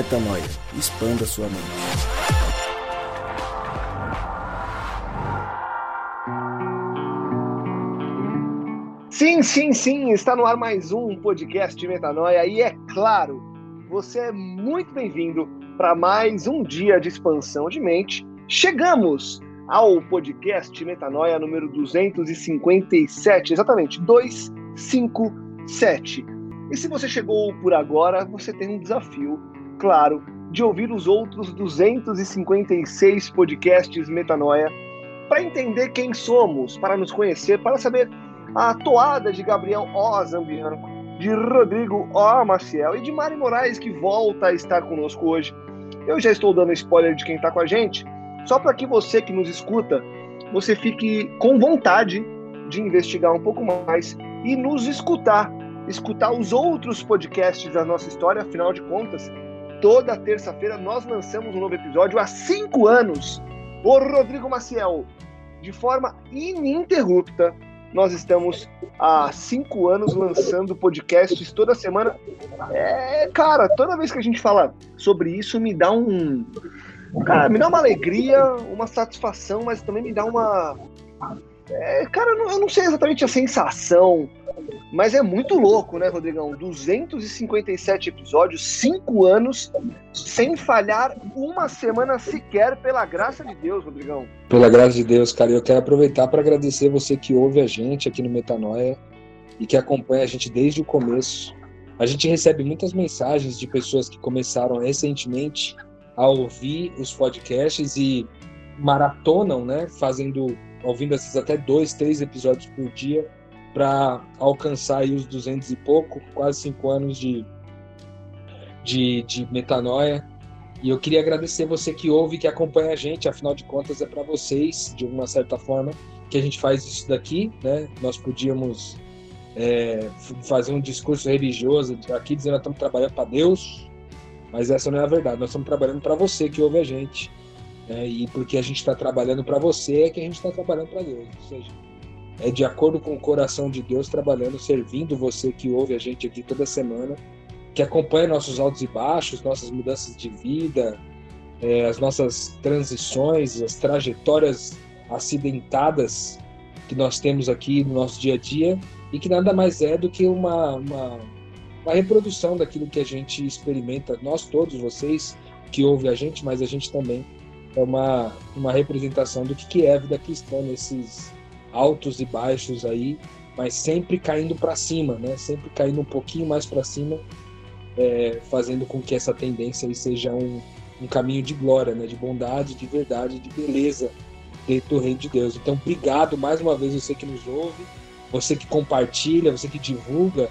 Metanoia. Expanda sua mente. Sim, sim, sim, está no ar mais um podcast Metanoia e é claro, você é muito bem-vindo para mais um dia de expansão de mente. Chegamos ao podcast Metanoia número 257, exatamente, 257. E se você chegou por agora, você tem um desafio, claro, de ouvir os outros 256 podcasts Metanoia para entender quem somos, para nos conhecer, para saber a toada de Gabriel O. De Rodrigo O. Maciel e de Mari Moraes, que volta a estar conosco hoje. Eu já estou dando spoiler de quem está com a gente, só para que você que nos escuta, você fique com vontade de investigar um pouco mais e nos escutar, escutar os outros podcasts da nossa história, afinal de contas, toda terça-feira nós lançamos um novo episódio há cinco anos. O Rodrigo Maciel, de forma ininterrupta, nós estamos há cinco anos lançando podcasts toda semana. É, cara, toda vez que a gente fala sobre isso, me dá um. Cara, me dá uma alegria, uma satisfação, mas também me dá uma. É, cara, eu não sei exatamente a sensação, mas é muito louco, né, Rodrigão? 257 episódios, 5 anos, sem falhar uma semana sequer, pela graça de Deus, Rodrigão. Pela graça de Deus, cara, eu quero aproveitar para agradecer você que ouve a gente aqui no Metanoia e que acompanha a gente desde o começo. A gente recebe muitas mensagens de pessoas que começaram recentemente a ouvir os podcasts e maratonam, né, fazendo, ouvindo esses até dois, três episódios por dia para alcançar os 200 e pouco, quase cinco anos de, de, de metanoia. E eu queria agradecer você que ouve, que acompanha a gente, afinal de contas é para vocês, de uma certa forma, que a gente faz isso daqui, né? Nós podíamos é, fazer um discurso religioso aqui dizendo que estamos trabalhando para Deus, mas essa não é a verdade. Nós estamos trabalhando para você que ouve a gente. Né? E porque a gente está trabalhando para você é que a gente está trabalhando para Deus. Ou seja, é de acordo com o coração de Deus trabalhando, servindo você que ouve a gente aqui toda semana, que acompanha nossos altos e baixos, nossas mudanças de vida, é, as nossas transições, as trajetórias acidentadas que nós temos aqui no nosso dia a dia e que nada mais é do que uma, uma, uma reprodução daquilo que a gente experimenta, nós todos, vocês que ouvem a gente, mas a gente também é uma, uma representação do que é a vida cristã nesses altos e baixos aí, mas sempre caindo para cima, né? Sempre caindo um pouquinho mais para cima, é, fazendo com que essa tendência aí seja um, um caminho de glória, né? De bondade, de verdade, de beleza dentro do reino de Deus. Então, obrigado mais uma vez você que nos ouve, você que compartilha, você que divulga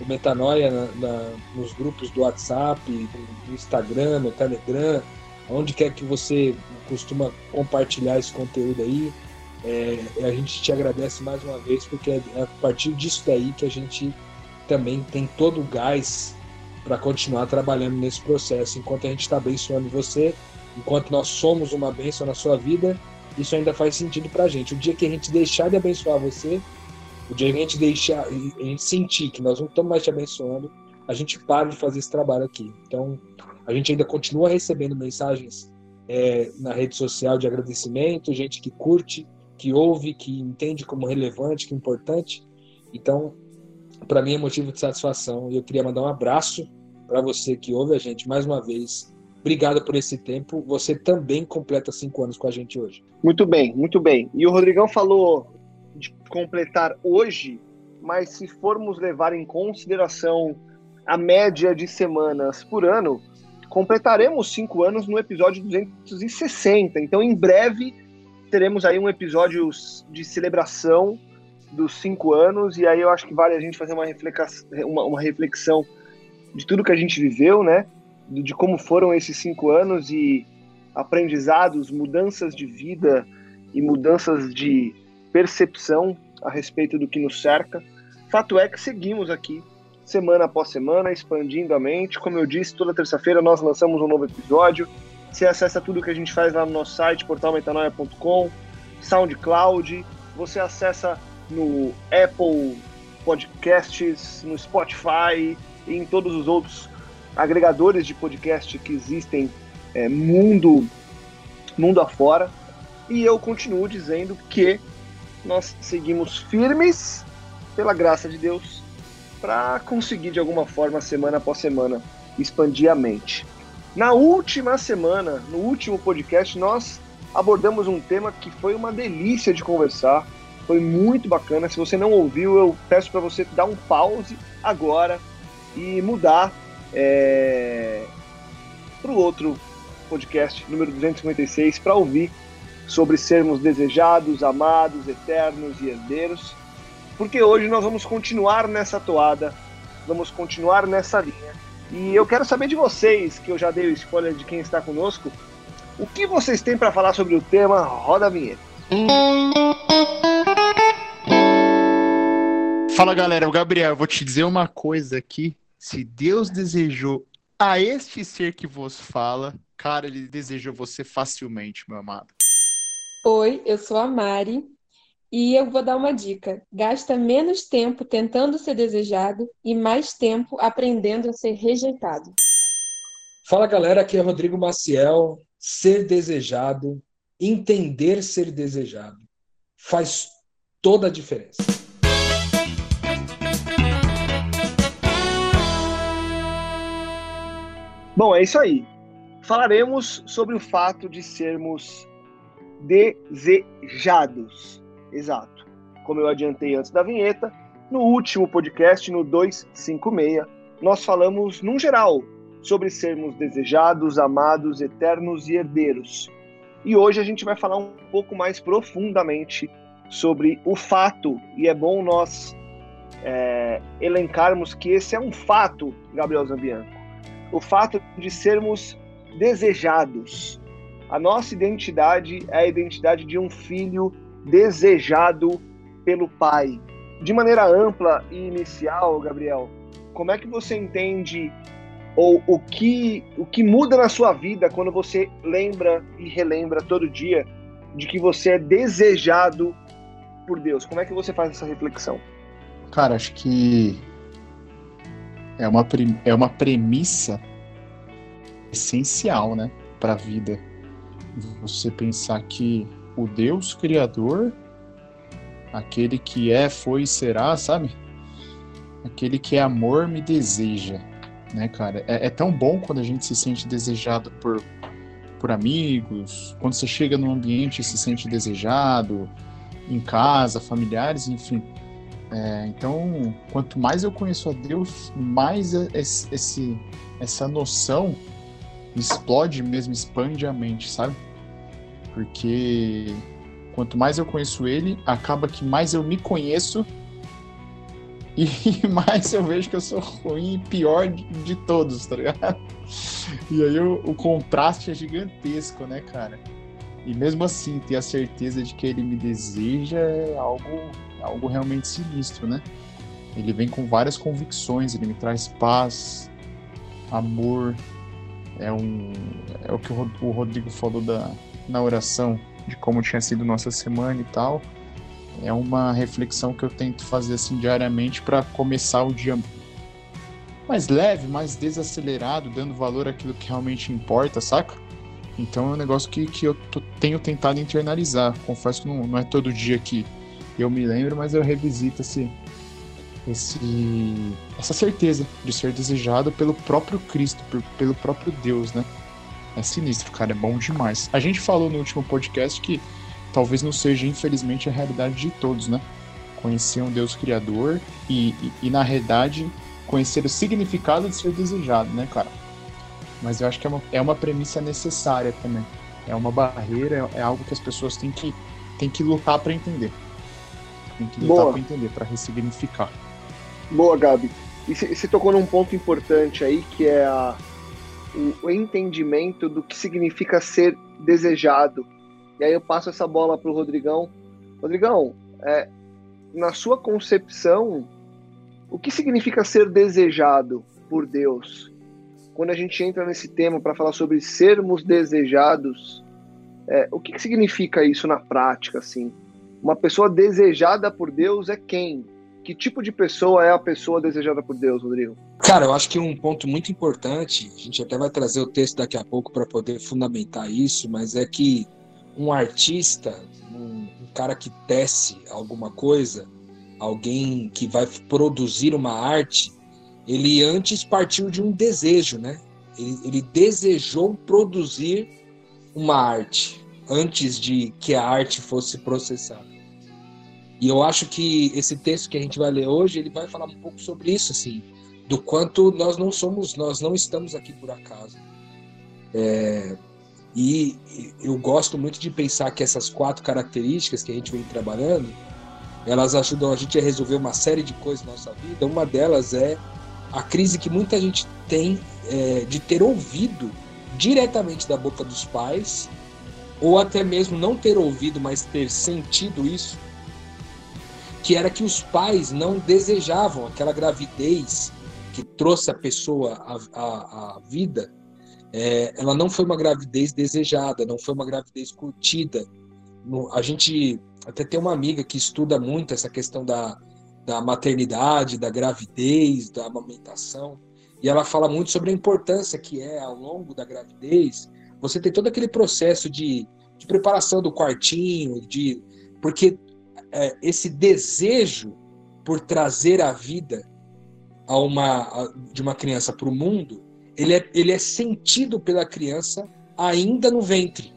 o Metanoia na, na, nos grupos do WhatsApp, do Instagram, no Telegram, onde quer que você costuma compartilhar esse conteúdo aí. É, a gente te agradece mais uma vez, porque é a partir disso daí que a gente também tem todo o gás para continuar trabalhando nesse processo. Enquanto a gente está abençoando você, enquanto nós somos uma bênção na sua vida, isso ainda faz sentido para a gente. O dia que a gente deixar de abençoar você, o dia que a gente deixar, a gente sentir que nós não estamos mais te abençoando, a gente para de fazer esse trabalho aqui. Então, a gente ainda continua recebendo mensagens é, na rede social de agradecimento, gente que curte, que ouve, que entende como relevante, que importante. Então, para mim é motivo de satisfação. E eu queria mandar um abraço para você que ouve a gente mais uma vez. Obrigado por esse tempo. Você também completa cinco anos com a gente hoje. Muito bem, muito bem. E o Rodrigão falou de completar hoje, mas se formos levar em consideração a média de semanas por ano, completaremos cinco anos no episódio 260. Então, em breve teremos aí um episódio de celebração dos cinco anos, e aí eu acho que vale a gente fazer uma reflexão, uma, uma reflexão de tudo que a gente viveu, né? De como foram esses cinco anos e aprendizados, mudanças de vida e mudanças de percepção a respeito do que nos cerca. Fato é que seguimos aqui, semana após semana, expandindo a mente. Como eu disse, toda terça-feira nós lançamos um novo episódio. Você acessa tudo que a gente faz lá no nosso site, portalmetanoia.com, SoundCloud, você acessa no Apple Podcasts, no Spotify e em todos os outros agregadores de podcast que existem é, mundo, mundo afora. E eu continuo dizendo que nós seguimos firmes, pela graça de Deus, para conseguir de alguma forma, semana após semana, expandir a mente. Na última semana, no último podcast, nós abordamos um tema que foi uma delícia de conversar, foi muito bacana. Se você não ouviu, eu peço para você dar um pause agora e mudar é, para o outro podcast, número 256, para ouvir sobre sermos desejados, amados, eternos e herdeiros. Porque hoje nós vamos continuar nessa toada, vamos continuar nessa linha. E eu quero saber de vocês, que eu já dei o spoiler de quem está conosco, o que vocês têm para falar sobre o tema Roda a Vinheta. Fala galera, o Gabriel, eu vou te dizer uma coisa aqui. Se Deus desejou a este ser que vos fala, cara, ele desejou você facilmente, meu amado. Oi, eu sou a Mari e eu vou dar uma dica. Gasta menos tempo tentando ser desejado e mais tempo aprendendo a ser rejeitado. Fala galera, aqui é Rodrigo Maciel. Ser desejado, entender ser desejado, faz toda a diferença. Bom, é isso aí. Falaremos sobre o fato de sermos desejados. Exato. Como eu adiantei antes da vinheta, no último podcast, no 256, nós falamos num geral sobre sermos desejados, amados, eternos e herdeiros. E hoje a gente vai falar um pouco mais profundamente sobre o fato, e é bom nós é, elencarmos que esse é um fato, Gabriel Zambianco o fato de sermos desejados. A nossa identidade é a identidade de um filho desejado pelo pai. De maneira ampla e inicial, Gabriel, como é que você entende ou o que o que muda na sua vida quando você lembra e relembra todo dia de que você é desejado por Deus? Como é que você faz essa reflexão? Cara, acho que é uma, é uma premissa essencial, né, para a vida. Você pensar que o Deus Criador, aquele que é, foi e será, sabe? Aquele que é amor me deseja, né, cara? É, é tão bom quando a gente se sente desejado por, por amigos, quando você chega num ambiente e se sente desejado, em casa, familiares, enfim. É, então, quanto mais eu conheço a Deus, mais esse, essa noção explode mesmo, expande a mente, sabe? Porque quanto mais eu conheço ele, acaba que mais eu me conheço e mais eu vejo que eu sou ruim e pior de, todos, tá ligado? E aí o, o contraste é gigantesco, né, cara? E mesmo assim, ter a certeza de que ele me deseja é algo algo realmente sinistro, né? Ele vem com várias convicções, ele me traz paz, amor. É, um, é o que o Rodrigo falou da, na oração, de como tinha sido nossa semana e tal. É uma reflexão que eu tento fazer assim diariamente para começar o dia mais leve, mais desacelerado, dando valor àquilo que realmente importa, saca? Então é um negócio que, que eu tenho tentado internalizar. Confesso que não, não é todo dia que eu me lembro, mas eu revisito esse, esse, essa certeza de ser desejado pelo próprio Cristo, por, pelo próprio Deus, né? É sinistro, cara, é bom demais. A gente falou no último podcast que talvez não seja, infelizmente, a realidade de todos, né? Conhecer um Deus Criador e, e, e na realidade, conhecer o significado de ser desejado, né, cara? Mas eu acho que é uma, é uma premissa necessária também. É uma barreira, é, é algo que as pessoas têm que, têm que lutar para entender. Tem que lutar para entender, para ressignificar. Boa, Gabi. E você tocou num ponto importante aí, que é a, o, o, entendimento do que significa ser desejado. E aí eu passo essa bola para o Rodrigão. Rodrigão, é, na sua concepção, o que significa ser desejado por Deus? Quando a gente entra nesse tema para falar sobre sermos desejados, é, o que, que significa isso na prática, assim? Uma pessoa desejada por Deus é quem? Que tipo de pessoa é a pessoa desejada por Deus, Rodrigo? Cara, eu acho que um ponto muito importante, a gente até vai trazer o texto daqui a pouco para poder fundamentar isso, mas é que um artista, um, um, cara que tece alguma coisa, alguém que vai produzir uma arte, ele antes partiu de um desejo, né? Ele, ele desejou produzir uma arte antes de que a arte fosse processada. E eu acho que esse texto que a gente vai ler hoje, ele vai falar um pouco sobre isso, assim, do quanto nós não somos, nós não estamos aqui por acaso. É, e eu gosto muito de pensar que essas quatro características que a gente vem trabalhando, elas ajudam a gente a resolver uma série de coisas na nossa vida. Uma delas é a crise que muita gente tem é, de ter ouvido diretamente da boca dos pais, ou até mesmo não ter ouvido, mas ter sentido isso, que era que os pais não desejavam aquela gravidez que trouxe a pessoa à, vida. É, ela não foi uma gravidez desejada, não foi uma gravidez curtida. No, a gente até tem uma amiga que estuda muito essa questão da, da maternidade, da gravidez, da amamentação, e ela fala muito sobre a importância que é ao longo da gravidez você ter todo aquele processo de, de preparação do quartinho, de porque é, esse desejo por trazer a vida a uma, a, de uma criança para o mundo, ele é, ele é sentido pela criança ainda no ventre.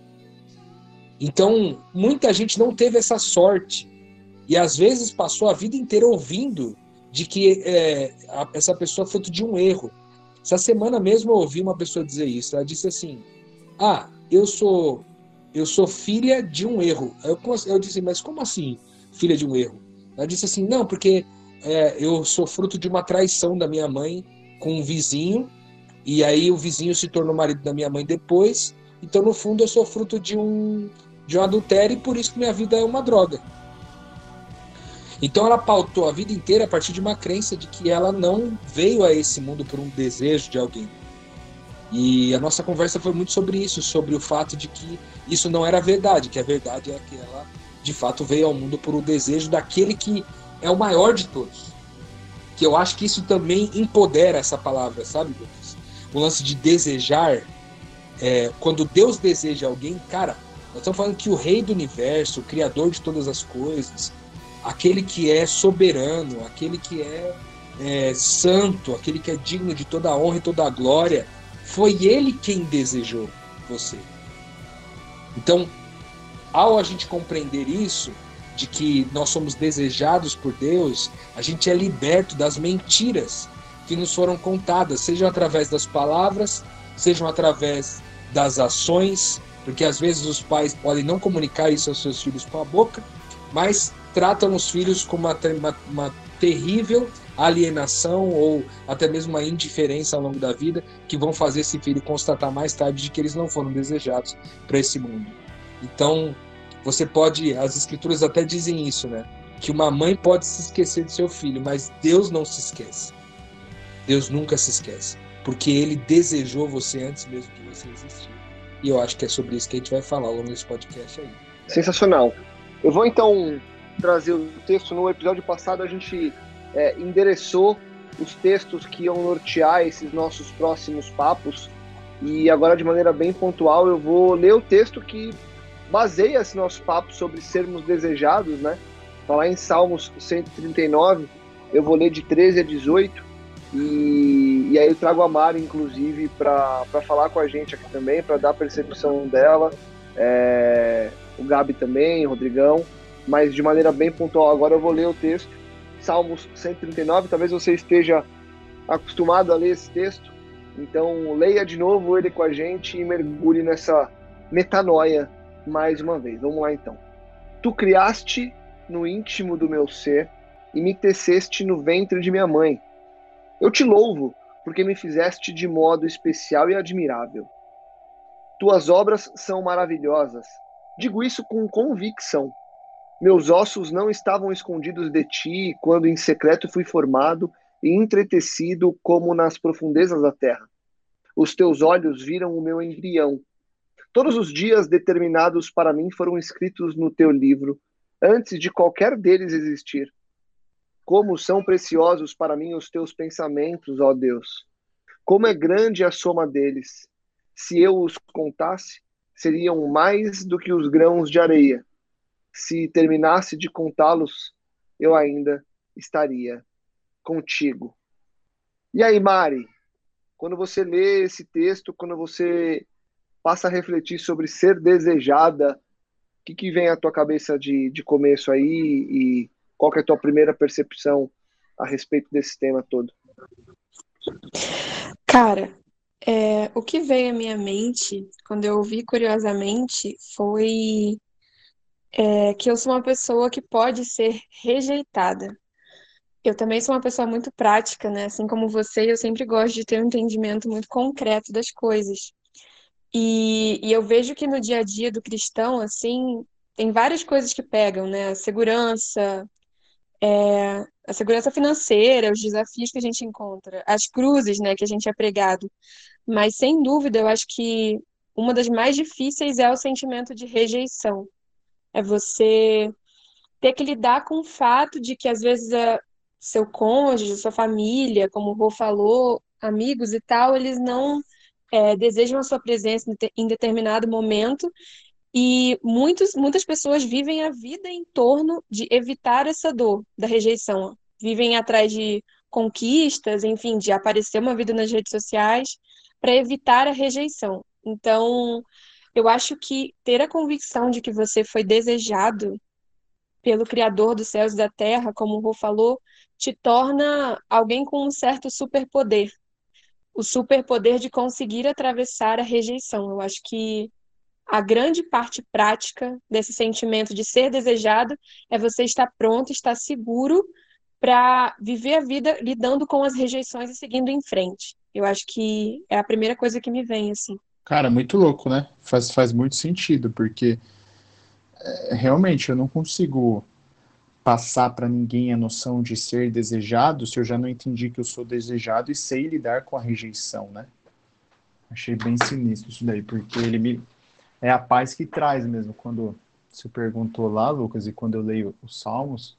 Então, muita gente não teve essa sorte e às vezes passou a vida inteira ouvindo de que é, a, essa pessoa fruto de um erro. Essa semana mesmo eu ouvi uma pessoa dizer isso. Ela disse assim: Ah, eu sou eu sou filha de um erro. Eu, eu disse, mas como assim? filha de um erro. Ela disse assim: não, porque é, eu sou fruto de uma traição da minha mãe com um vizinho, e aí o vizinho se tornou marido da minha mãe depois. Então, no fundo, eu sou fruto de um, de um adultério e por isso que minha vida é uma droga. Então, ela pautou a vida inteira a partir de uma crença de que ela não veio a esse mundo por um desejo de alguém. E a nossa conversa foi muito sobre isso, sobre o fato de que isso não era verdade, que a verdade é que ela de fato veio ao mundo por o desejo daquele que é o maior de todos. Que eu acho que isso também empodera essa palavra, sabe, Lucas? O lance de desejar, é, quando Deus deseja alguém, cara, nós estamos falando que o rei do universo, o criador de todas as coisas, aquele que é soberano, aquele que é, é santo, aquele que é digno de toda a honra e toda a glória, foi ele quem desejou você. Então, ao a gente compreender isso, de que nós somos desejados por Deus, a gente é liberto das mentiras que nos foram contadas, sejam através das palavras, sejam através das ações, porque às vezes os pais podem não comunicar isso aos seus filhos com a boca, mas tratam os filhos com uma, uma, uma terrível alienação ou até mesmo uma indiferença ao longo da vida que vão fazer esse filho constatar mais tarde de que eles não foram desejados para esse mundo. Então, você pode, as escrituras até dizem isso, né? Que uma mãe pode se esquecer do seu filho, mas Deus não se esquece. Deus nunca se esquece, porque ele desejou você antes mesmo de você existir. E eu acho que é sobre isso que a gente vai falar ao longo desse podcast aí. Sensacional. Eu vou então trazer o texto. No episódio passado a gente é, endereçou os textos que iam nortear esses nossos próximos papos. E agora, de maneira bem pontual, eu vou ler o texto que baseia esse nosso papo sobre sermos desejados, né? Falar em Salmos 139, eu vou ler de 13 a 18, e, e aí eu trago a Mari, inclusive, para falar com a gente aqui também, para dar a percepção dela, é, o Gabi também, o Rodrigão, mas de maneira bem pontual. Agora eu vou ler o texto, Salmos 139, talvez você esteja acostumado a ler esse texto, então leia de novo ele com a gente e mergulhe nessa metanoia mais uma vez. Vamos lá então. Tu criaste no íntimo do meu ser e me teceste no ventre de minha mãe. Eu te louvo, porque me fizeste de modo especial e admirável. Tuas obras são maravilhosas. Digo isso com convicção. Meus ossos não estavam escondidos de ti quando em secreto fui formado e entretecido como nas profundezas da terra. Os teus olhos viram o meu embrião Todos os dias determinados para mim foram escritos no teu livro, antes de qualquer deles existir. Como são preciosos para mim os teus pensamentos, ó Deus. Como é grande a soma deles. Se eu os contasse, seriam mais do que os grãos de areia. Se terminasse de contá-los, eu ainda estaria contigo. E aí, Mari, quando você lê esse texto, quando você passa a refletir sobre ser desejada, o que, que vem à tua cabeça de, de começo aí e qual é a tua primeira percepção a respeito desse tema todo? Cara, é, o que veio à minha mente quando eu ouvi curiosamente foi é, que eu sou uma pessoa que pode ser rejeitada. Eu também sou uma pessoa muito prática, né? Assim como você, eu sempre gosto de ter um entendimento muito concreto das coisas. E, e eu vejo que no dia a dia do cristão, assim, tem várias coisas que pegam, né? A segurança, é, a segurança financeira, os desafios que a gente encontra, as cruzes, né, que a gente é pregado. Mas, sem dúvida, eu acho que uma das mais difíceis é o sentimento de rejeição. É você ter que lidar com o fato de que, às vezes, a, seu cônjuge, sua família, como o Rô falou, amigos e tal, eles não é, desejam a sua presença em determinado momento e muitos, muitas pessoas vivem a vida em torno de evitar essa dor da rejeição. Vivem atrás de conquistas, enfim, de aparecer uma vida nas redes sociais para evitar a rejeição. Então, eu acho que ter a convicção de que você foi desejado pelo Criador dos céus e da terra, como o Rô falou, te torna alguém com um certo superpoder. O superpoder de conseguir atravessar a rejeição. Eu acho que a grande parte prática desse sentimento de ser desejado é você estar pronto, estar seguro para viver a vida lidando com as rejeições e seguindo em frente. Eu acho que é a primeira coisa que me vem assim. Cara, muito louco, né? Faz, faz muito sentido, porque é, realmente eu não consigo passar para ninguém a noção de ser desejado se eu já não entendi que eu sou desejado e sei lidar com a rejeição, né? Achei bem sinistro isso daí, porque ele me é a paz que traz mesmo. Quando você perguntou lá, Lucas, e quando eu leio os Salmos,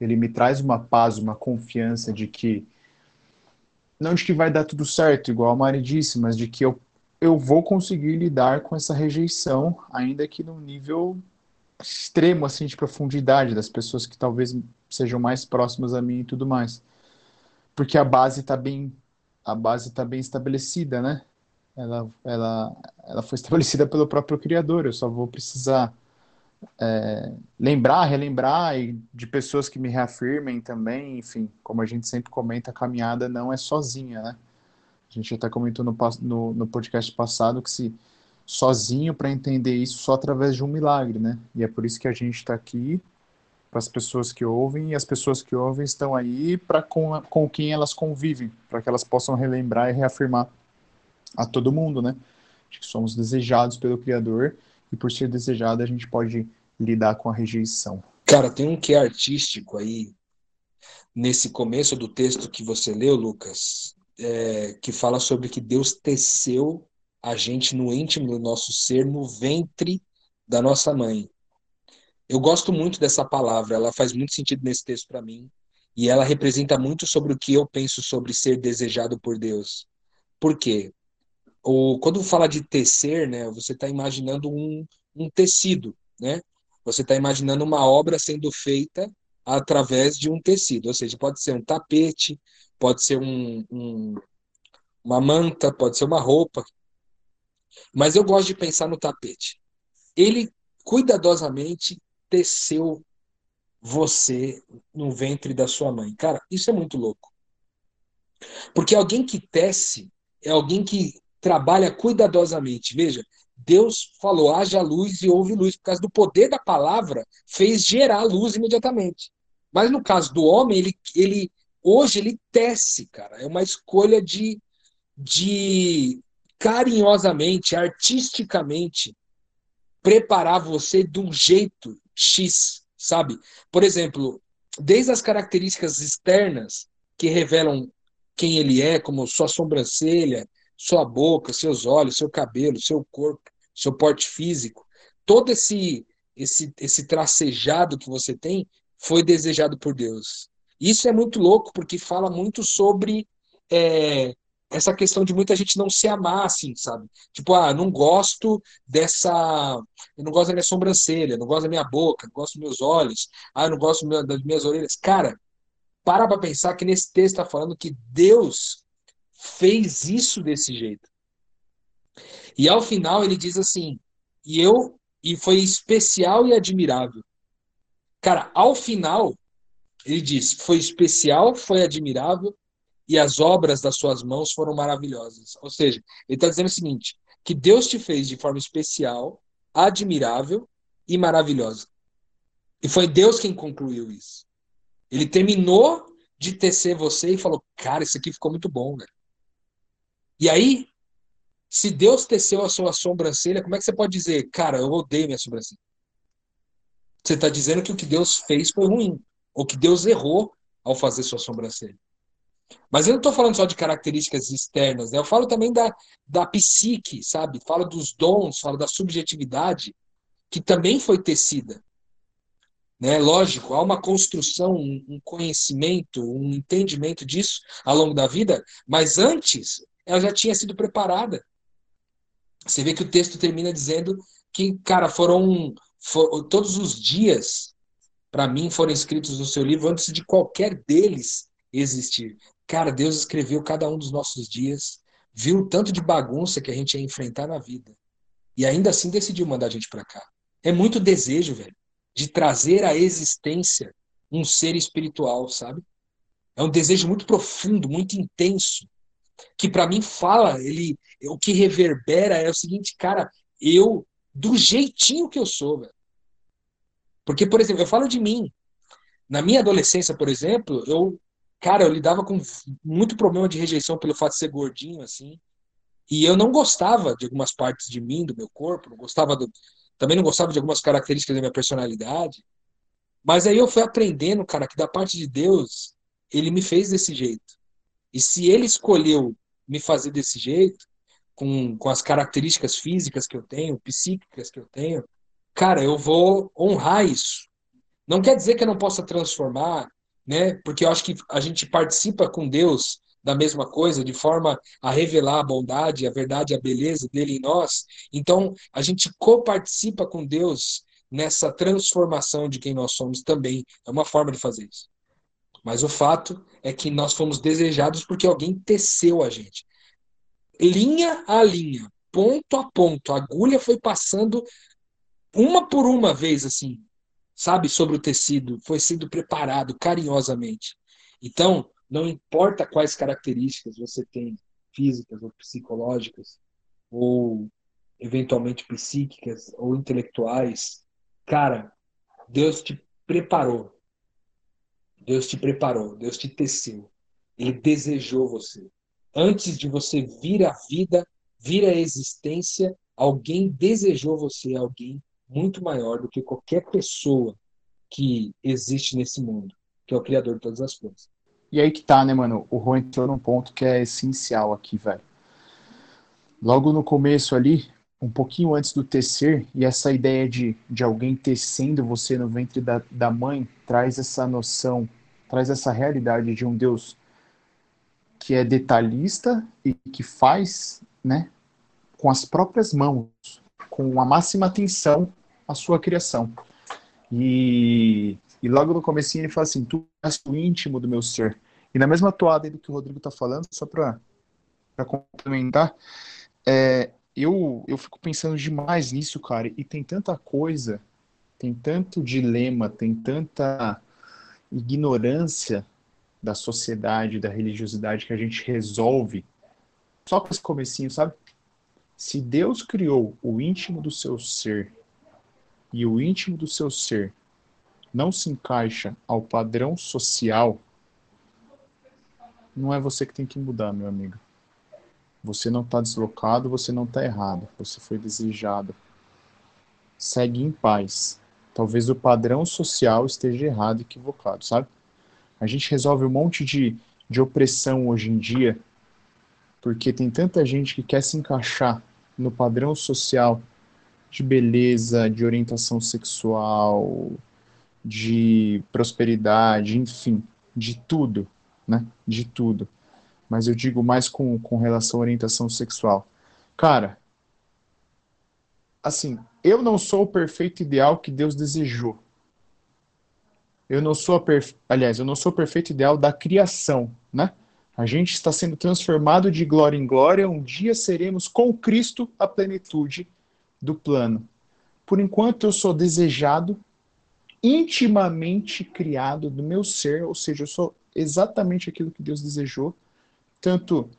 ele me traz uma paz, uma confiança de que não de que vai dar tudo certo, igual a Mari disse, mas de que eu, eu vou conseguir lidar com essa rejeição, ainda que no nível extremo assim de profundidade das pessoas que talvez sejam mais próximas a mim e tudo mais. Porque a base está bem a base tá bem estabelecida, né? ela, ela, ela foi estabelecida pelo próprio criador. Eu só vou precisar é, lembrar, relembrar e de pessoas que me reafirmem também. Enfim, como a gente sempre comenta, a caminhada não é sozinha, né? A gente até comentou no, no, no podcast passado que se sozinho para entender isso só através de um milagre, né? E é por isso que a gente está aqui para as pessoas que ouvem e as pessoas que ouvem estão aí para com, com quem elas convivem, para que elas possam relembrar e reafirmar a todo mundo, né? De que somos desejados pelo Criador e por ser desejado a gente pode lidar com a rejeição. Cara, tem um que é artístico aí nesse começo do texto que você leu, Lucas, é, que fala sobre que Deus teceu a gente no íntimo do nosso ser, no ventre da nossa mãe. Eu gosto muito dessa palavra, ela faz muito sentido nesse texto para mim, e ela representa muito sobre o que eu penso sobre ser desejado por Deus. Por quê? ou quando fala de tecer, né, você está imaginando um, um tecido, né? Você está imaginando uma obra sendo feita através de um tecido, ou seja, pode ser um tapete, pode ser um, um, uma manta, pode ser uma roupa. Mas eu gosto de pensar no tapete. Ele cuidadosamente teceu você no ventre da sua mãe. Cara, isso é muito louco. Porque alguém que tece é alguém que trabalha cuidadosamente. Veja, Deus falou, haja luz e houve luz, por causa do poder da palavra, fez gerar luz imediatamente. Mas no caso do homem, ele, ele hoje ele tece, cara. É uma escolha de, de carinhosamente, artisticamente, preparar você de um jeito X, sabe? Por exemplo, desde as características externas que revelam quem ele é, como sua sobrancelha, sua boca, seus olhos, seu cabelo, seu corpo, seu porte físico, todo esse esse esse tracejado que você tem foi desejado por Deus. Isso é muito louco, porque fala muito sobre é, essa questão de muita gente não se amar, assim, sabe? Tipo, ah, não gosto dessa. Eu não gosto da minha sobrancelha, não gosto da minha boca, não gosto dos meus olhos, ah, não gosto das minhas orelhas. Cara, para pra pensar que nesse texto está falando que Deus fez isso desse jeito. E ao final ele diz assim: e eu, e foi especial e admirável. Cara, ao final, ele diz: foi especial, foi admirável, e as obras das suas mãos foram maravilhosas. Ou seja, ele está dizendo o seguinte: que Deus te fez de forma especial, admirável e maravilhosa. E foi Deus quem concluiu isso. Ele terminou de tecer você e falou: Cara, isso aqui ficou muito bom, velho. E aí, se Deus teceu a sua sobrancelha, como é que você pode dizer, cara, eu odeio minha sobrancelha? Você está dizendo que o que Deus fez foi ruim, ou que Deus errou ao fazer sua sobrancelha. Mas eu não estou falando só de características externas, né? eu falo também da, da psique, sabe? Falo dos dons, falo da subjetividade, que também foi tecida. Né? Lógico, há uma construção, um conhecimento, um entendimento disso ao longo da vida, mas antes ela já tinha sido preparada. Você vê que o texto termina dizendo que, cara, foram for, todos os dias, para mim, foram escritos no seu livro antes de qualquer deles existir. Cara, Deus escreveu cada um dos nossos dias, viu o tanto de bagunça que a gente ia enfrentar na vida. E ainda assim decidiu mandar a gente para cá. É muito desejo, velho, de trazer à existência um ser espiritual, sabe? É um desejo muito profundo, muito intenso, que para mim fala, ele, o que reverbera é o seguinte, cara, eu do jeitinho que eu sou, velho. Porque, por exemplo, eu falo de mim. Na minha adolescência, por exemplo, eu cara, eu lidava com muito problema de rejeição pelo fato de ser gordinho, assim. E eu não gostava de algumas partes de mim, do meu corpo, não gostava do, também não gostava de algumas características da minha personalidade. Mas aí eu fui aprendendo, cara, que da parte de Deus, ele me fez desse jeito. E se ele escolheu me fazer desse jeito, com, com as características físicas que eu tenho, psíquicas que eu tenho, cara, eu vou honrar isso. Não quer dizer que eu não possa transformar, né? Porque eu acho que a gente participa com Deus da mesma coisa, de forma a revelar a bondade, a verdade, a beleza dele em nós. Então, a gente coparticipa com Deus nessa transformação de quem nós somos também. É uma forma de fazer isso. Mas o fato é que nós fomos desejados porque alguém teceu a gente. Linha a linha, ponto a ponto, a agulha foi passando uma por uma vez assim, sabe, sobre o tecido, foi sendo preparado carinhosamente. Então, não importa quais características você tem, físicas ou psicológicas, ou eventualmente psíquicas ou intelectuais, cara, Deus te preparou. Deus te preparou, Deus te teceu. Ele desejou você. Antes de você vir à vida, vir à existência, alguém desejou você, alguém muito maior do que qualquer pessoa que existe nesse mundo, que é o Criador de todas as coisas. E aí que tá, né, mano? O Ron entrou num ponto que é essencial aqui, velho. Logo no começo ali, um pouquinho antes do tecer, e essa ideia de, de alguém tecendo você no ventre da, da mãe traz essa noção, traz essa realidade de um Deus que é detalhista e que faz, né, com as próprias mãos, com a máxima atenção a sua criação. E, e logo no começo ele fala assim, tu és o íntimo do meu ser. E na mesma toada do que o Rodrigo está falando, só para complementar, é, eu, eu fico pensando demais nisso, cara, e tem tanta coisa, tem tanto dilema, tem tanta ignorância da sociedade, da religiosidade que a gente resolve só com esse comecinho, sabe? Se Deus criou o íntimo do seu ser e o íntimo do seu ser não se encaixa ao padrão social, não é você que tem que mudar, meu amigo. Você não está deslocado, você não está errado, você foi desejado. Segue em paz. Talvez o padrão social esteja errado, equivocado, sabe? A gente resolve um monte de, de opressão hoje em dia porque tem tanta gente que quer se encaixar no padrão social de beleza, de orientação sexual, de prosperidade, enfim. de tudo, né? De tudo. Mas eu digo mais com, com relação à orientação sexual. Cara, assim, eu não sou o perfeito ideal que Deus desejou. Eu não sou a perfe... aliás, eu não sou o perfeito ideal da criação, né? A gente está sendo transformado de glória em glória, um dia seremos com Cristo a plenitude do plano. Por enquanto eu sou desejado, intimamente criado do meu ser, ou seja, eu sou exatamente aquilo que Deus desejou, tanto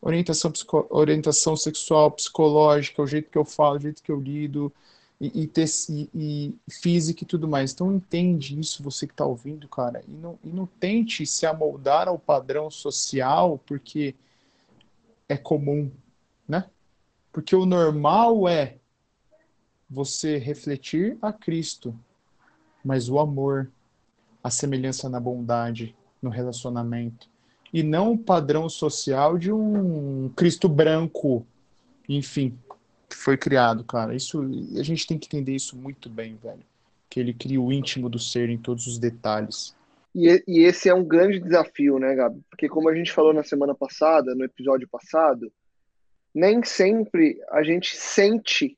orientação, orientação sexual, psicológica, o jeito que eu falo, o jeito que eu lido, e, e, e, e física e tudo mais. Então entende isso, você que está ouvindo, cara, e não, e não tente se amoldar ao padrão social porque é comum, né? Porque o normal é você refletir a Cristo, mas o amor, a semelhança na bondade, no relacionamento, e não o padrão social de um Cristo branco, enfim, foi criado, cara. Isso a gente tem que entender isso muito bem, velho. Que ele cria o íntimo do ser em todos os detalhes. E, e esse é um grande desafio, né, Gabi? Porque como a gente falou na semana passada, no episódio passado, nem sempre a gente sente,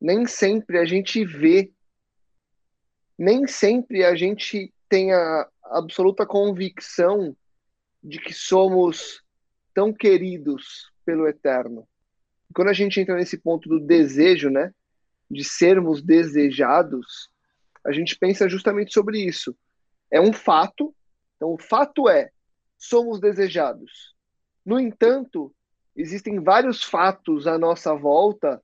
nem sempre a gente vê, nem sempre a gente tem a absoluta convicção de que somos tão queridos pelo Eterno quando a gente entra nesse ponto do desejo, né, de sermos desejados, a gente pensa justamente sobre isso. É um fato, então o fato é, somos desejados. No entanto, existem vários fatos à nossa volta,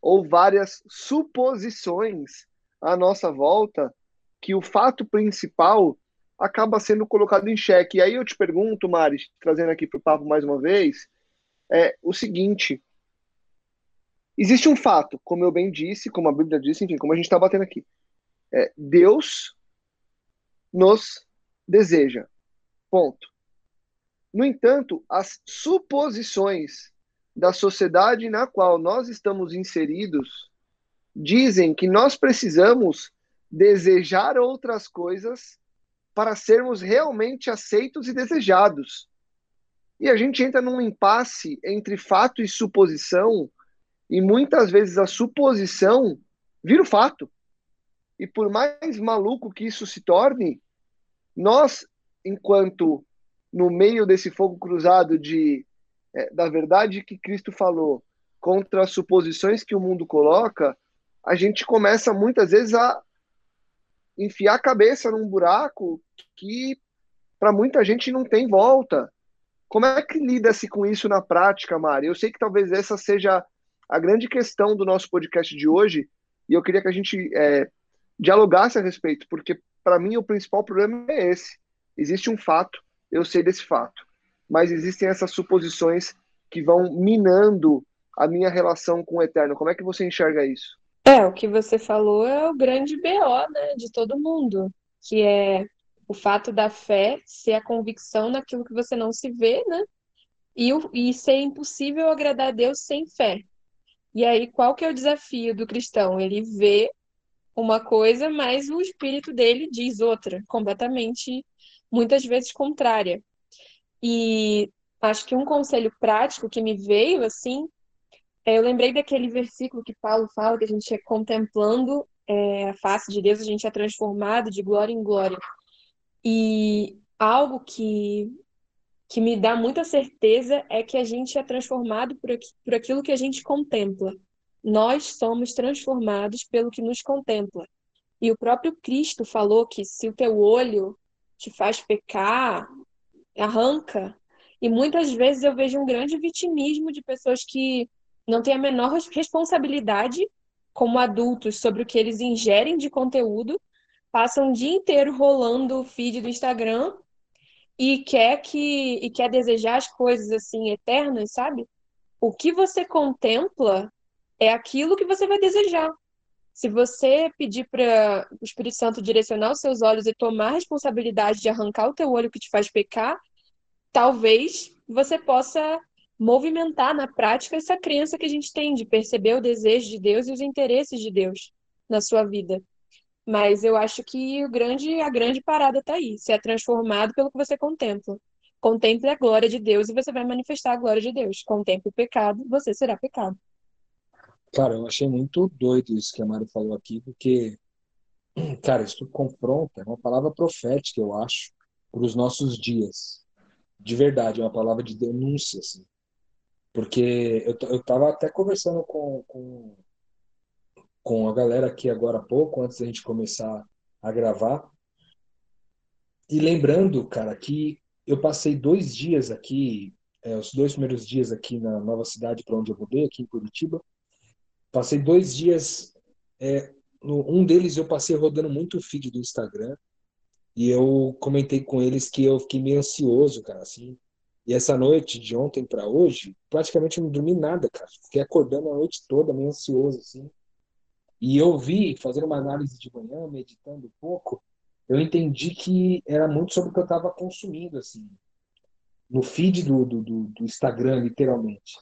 ou várias suposições à nossa volta, que o fato principal acaba sendo colocado em xeque. E aí eu te pergunto, Mari, trazendo aqui para o papo mais uma vez, é o seguinte: Existe um fato, como eu bem disse, como a Bíblia disse, enfim, como a gente está batendo aqui. É, Deus nos deseja. Ponto. No entanto, as suposições da sociedade na qual nós estamos inseridos dizem que nós precisamos desejar outras coisas para sermos realmente aceitos e desejados. E a gente entra num impasse entre fato e suposição e muitas vezes a suposição vira o fato. E por mais maluco que isso se torne, nós, enquanto no meio desse fogo cruzado de é, da verdade que Cristo falou contra as suposições que o mundo coloca, a gente começa muitas vezes a enfiar a cabeça num buraco que para muita gente não tem volta. Como é que lida-se com isso na prática, Mari? Eu sei que talvez essa seja a grande questão do nosso podcast de hoje, e eu queria que a gente é, dialogasse a respeito, porque para mim o principal problema é esse. Existe um fato, eu sei desse fato, mas existem essas suposições que vão minando a minha relação com o eterno. Como é que você enxerga isso? É, o que você falou é o grande BO, né, de todo mundo, que é o fato da fé ser a convicção naquilo que você não se vê, né? E, e ser impossível agradar a Deus sem fé. E aí, qual que é o desafio do cristão? Ele vê uma coisa, mas o espírito dele diz outra, completamente, muitas vezes contrária. E acho que um conselho prático que me veio, assim, é, eu lembrei daquele versículo que Paulo fala, que a gente é contemplando é, a face de Deus, a gente é transformado de glória em glória. E algo que que me dá muita certeza é que a gente é transformado por, aqui, por aquilo que a gente contempla. Nós somos transformados pelo que nos contempla. E o próprio Cristo falou que se o teu olho te faz pecar, arranca. E muitas vezes eu vejo um grande vitimismo de pessoas que não têm a menor responsabilidade como adultos sobre o que eles ingerem de conteúdo, passam o dia inteiro rolando o feed do Instagram e quer que e quer desejar as coisas assim eternas, sabe? O que você contempla é aquilo que você vai desejar. Se você pedir para o Espírito Santo direcionar os seus olhos e tomar a responsabilidade de arrancar o teu olho que te faz pecar, talvez você possa movimentar na prática essa crença que a gente tem de perceber o desejo de Deus e os interesses de Deus na sua vida. Mas eu acho que o grande, a grande parada está aí. Você é transformado pelo que você contempla. Contemple a glória de Deus e você vai manifestar a glória de Deus. Contemple o pecado, você será pecado. Cara, eu achei muito doido isso que a Mari falou aqui, porque, cara, isso confronta, é uma palavra profética, eu acho, para os nossos dias. De verdade, é uma palavra de denúncia, assim. Porque eu, eu tava até conversando com, com, com a galera aqui agora há pouco, antes da gente começar a gravar, e lembrando, cara, que eu passei dois dias aqui, é, os dois primeiros dias aqui na nova cidade para onde eu mudei, aqui em Curitiba. Passei dois dias, é, no, um deles eu passei rodando muito feed do Instagram e eu comentei com eles que eu fiquei meio ansioso, cara, assim. E essa noite, de ontem para hoje, praticamente não dormi nada, cara. Fiquei acordando a noite toda, meio ansioso, assim. E eu vi, fazendo uma análise de manhã, meditando um pouco, eu entendi que era muito sobre o que eu estava consumindo, assim, no feed do, do, do, Instagram, literalmente.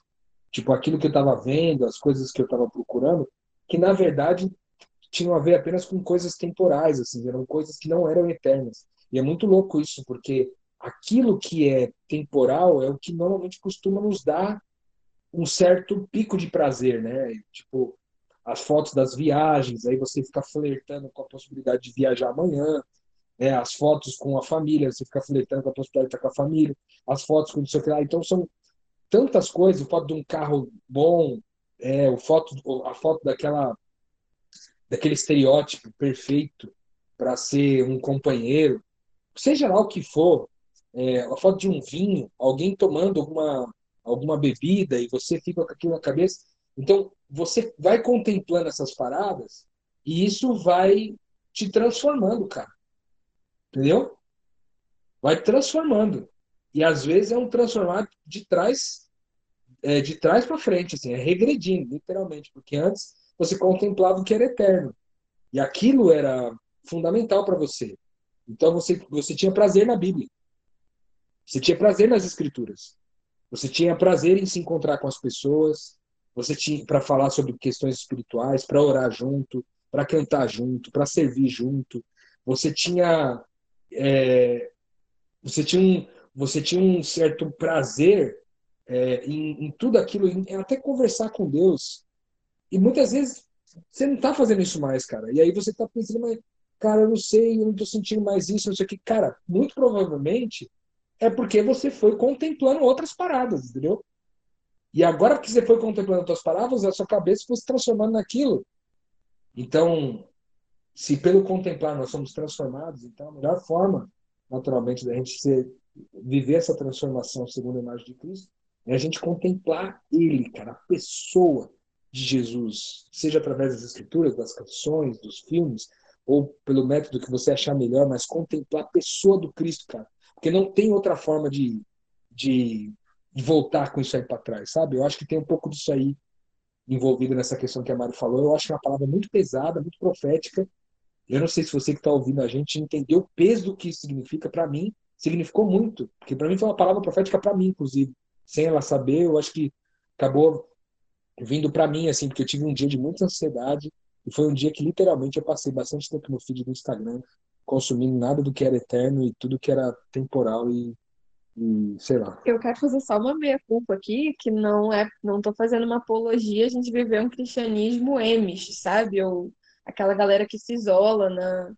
Tipo, aquilo que eu estava vendo, as coisas que eu estava procurando, que na verdade tinham a ver apenas com coisas temporais, assim, eram coisas que não eram eternas. E é muito louco isso, porque aquilo que é temporal é o que normalmente costuma nos dar um certo pico de prazer, né? Tipo, as fotos das viagens, aí você fica flertando com a possibilidade de viajar amanhã, né? as fotos com a família, você fica flertando com a possibilidade de estar com a família, as fotos com o que lá. Então são tantas coisas, foto de um carro bom, é, o foto, a foto daquela daquele estereótipo perfeito para ser um companheiro, seja lá o que for, é, a foto de um vinho, alguém tomando alguma alguma bebida e você fica com aquilo na cabeça. Então, você vai contemplando essas paradas e isso vai te transformando, cara. Entendeu? Vai transformando. E às vezes é um transformar de trás é, de trás para frente, assim, é regredindo, literalmente, porque antes você contemplava o que era eterno. E aquilo era fundamental para você. Então você, você tinha prazer na Bíblia. Você tinha prazer nas escrituras. Você tinha prazer em se encontrar com as pessoas, você tinha para falar sobre questões espirituais, para orar junto, para cantar junto, para servir junto. Você tinha é, você tinha um você tinha um certo prazer é, em, em, tudo aquilo, em até conversar com Deus. E muitas vezes você não está fazendo isso mais, cara. E aí você está pensando, mas, cara, eu não sei, eu não estou sentindo mais isso, não sei o que. Cara, muito provavelmente é porque você foi contemplando outras paradas, entendeu? E agora que você foi contemplando outras paradas, a sua cabeça foi se transformando naquilo. Então, se pelo contemplar nós somos transformados, então a melhor forma, naturalmente, da gente ser, viver essa transformação segundo a imagem de Cristo é a gente contemplar Ele, cara, a pessoa de Jesus, seja através das escrituras, das canções, dos filmes, ou pelo método que você achar melhor, mas contemplar a pessoa do Cristo, cara. Porque não tem outra forma de, de voltar com isso aí para trás, sabe? Eu acho que tem um pouco disso aí envolvido nessa questão que a Mari falou. Eu acho uma palavra muito pesada, muito profética. Eu não sei se você que está ouvindo a gente entendeu o peso que isso significa. Para mim, significou muito, porque para mim foi uma palavra profética para mim, inclusive. Sem ela saber, eu acho que acabou vindo para mim, assim, porque eu tive um dia de muita ansiedade e foi um dia que literalmente eu passei bastante tempo no feed do Instagram, consumindo nada do que era eterno e tudo que era temporal e e sei lá. Eu quero fazer só uma meia-culpa aqui, que não é, não tô fazendo uma apologia a gente viver um cristianismo emis, sabe? Ou aquela galera que se isola na,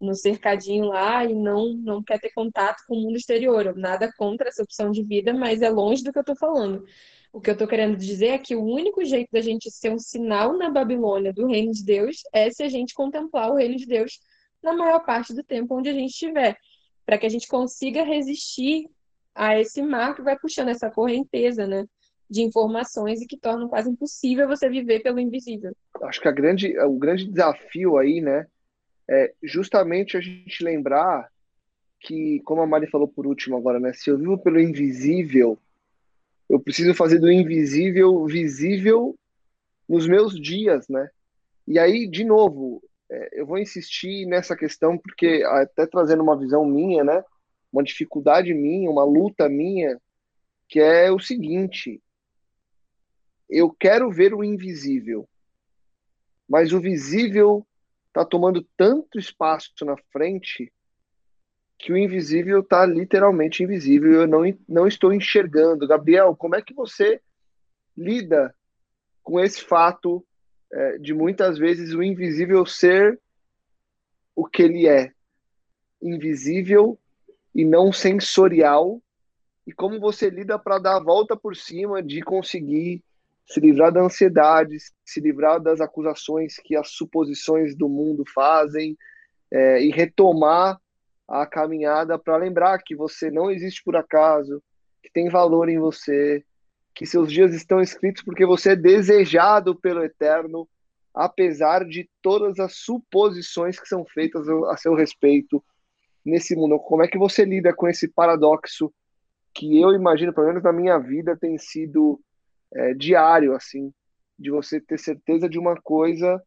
no cercadinho lá e não, não quer ter contato com o mundo exterior. Nada contra essa opção de vida, mas é longe do que eu tô falando. O que eu tô querendo dizer é que o único jeito da gente ser um sinal na Babilônia do reino de Deus é se a gente contemplar o reino de Deus na maior parte do tempo onde a gente estiver, para que a gente consiga resistir a esse mar que vai puxando essa correnteza, né? De informações e que tornam quase impossível você viver pelo invisível. Acho que a grande, o grande desafio aí, né, é justamente a gente lembrar que, como a Mari falou por último agora, né, se eu vivo pelo invisível, eu preciso fazer do invisível visível nos meus dias, né? E aí, de novo, é, eu vou insistir nessa questão porque até trazendo uma visão minha, né? Uma dificuldade minha, uma luta minha, que é o seguinte: eu quero ver o invisível, mas o visível está tomando tanto espaço na frente que o invisível está literalmente invisível. Eu não, não estou enxergando. Gabriel, como é que você lida com esse fato é, de muitas vezes o invisível ser o que ele é? Invisível e não sensorial. E como você lida para dar a volta por cima de conseguir se livrar da ansiedade, se livrar das acusações que as suposições do mundo fazem é, e retomar a caminhada para lembrar que você não existe por acaso, que tem valor em você, que seus dias estão escritos porque você é desejado pelo Eterno, apesar de todas as suposições que são feitas a seu respeito nesse mundo. Como é que você lida com esse paradoxo que eu imagino, pelo menos na minha vida, tem sido é, diário, assim, de você ter certeza de uma coisa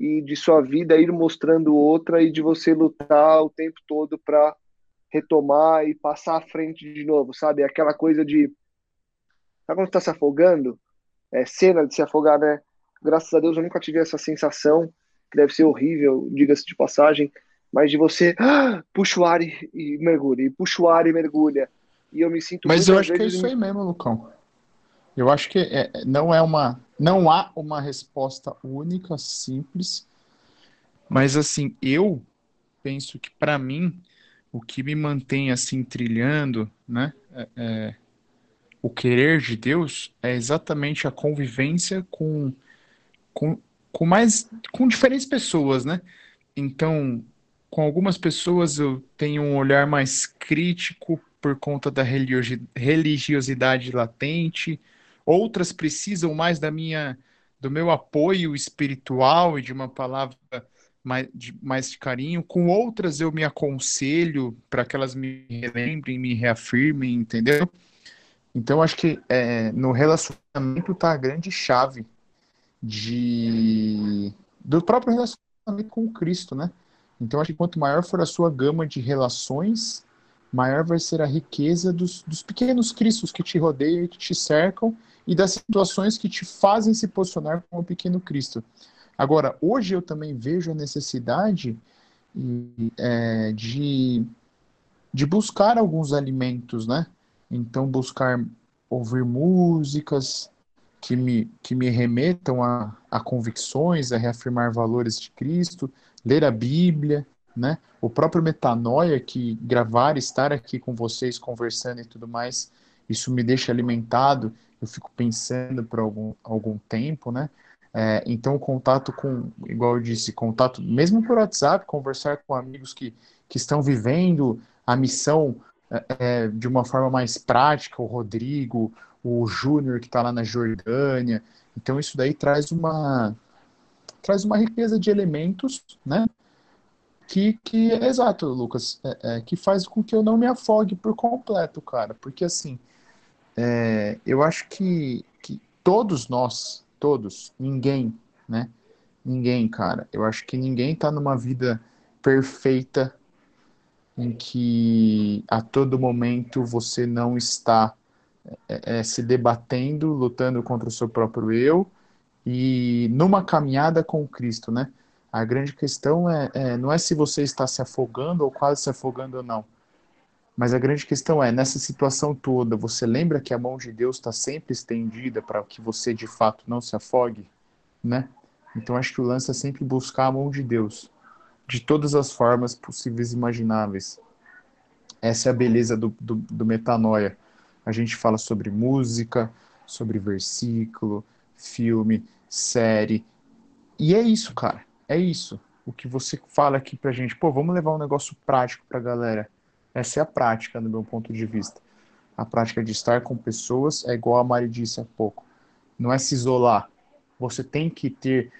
e de sua vida ir mostrando outra e de você lutar o tempo todo para retomar e passar à frente de novo, sabe? Aquela coisa de. Sabe quando está se afogando? É cena de se afogar, né? Graças a Deus eu nunca tive essa sensação, que deve ser horrível, diga-se de passagem, mas de você ah, puxa o ar e, e mergulha, e puxa o ar e mergulha. E eu me sinto Mas eu acho que é isso aí mesmo, Lucão. Eu acho que é, não é uma, não há uma resposta única, simples. Mas assim, eu penso que para mim o que me mantém assim trilhando, né, é, é, o querer de Deus é exatamente a convivência com, com, com mais, com diferentes pessoas, né? Então, com algumas pessoas eu tenho um olhar mais crítico por conta da religiosidade latente outras precisam mais da minha do meu apoio espiritual e de uma palavra mais de, mais de carinho, com outras eu me aconselho para que elas me relembrem, me reafirmem, entendeu? Então acho que é, no relacionamento está a grande chave de do próprio relacionamento com Cristo, né? Então acho que quanto maior for a sua gama de relações, maior vai ser a riqueza dos, dos pequenos cristos que te rodeiam e que te cercam e das situações que te fazem se posicionar como pequeno Cristo. Agora, hoje eu também vejo a necessidade é, de, de buscar alguns alimentos, né? Então, buscar ouvir músicas que me, que me remetam a, a convicções, a reafirmar valores de Cristo, ler a Bíblia, né? O próprio metanoia que gravar, estar aqui com vocês conversando e tudo mais, isso me deixa alimentado eu fico pensando por algum, algum tempo, né? É, então, o contato com, igual eu disse, contato mesmo por WhatsApp, conversar com amigos que, que estão vivendo a missão é, é de uma forma mais prática, o Rodrigo, o Júnior que está lá na Jordânia. Então, isso daí traz uma traz uma riqueza de elementos, né? Que, que é exato, Lucas, é, é, que faz com que eu não me afogue por completo, cara. Porque assim, é, eu acho que, que todos nós, todos, ninguém, né? Ninguém, cara. Eu acho que ninguém tá numa vida perfeita em que a todo momento você não está é, é, se debatendo, lutando contra o seu próprio eu e numa caminhada com Cristo, né? A grande questão é, é, não é se você está se afogando ou quase se afogando ou não. Mas a grande questão é, nessa situação toda, você lembra que a mão de Deus está sempre estendida para que você de fato não se afogue, né? Então acho que o lance é sempre buscar a mão de Deus, de todas as formas possíveis e imagináveis. Essa é a beleza do, do, do metanoia. A gente fala sobre música, sobre versículo, filme, série. E é isso, cara. É isso. O que você fala aqui pra gente. Pô, vamos levar um negócio prático pra galera essa é a prática, do meu ponto de vista. A prática de estar com pessoas é igual a Mari disse há pouco. Não é se isolar. Você tem que ter,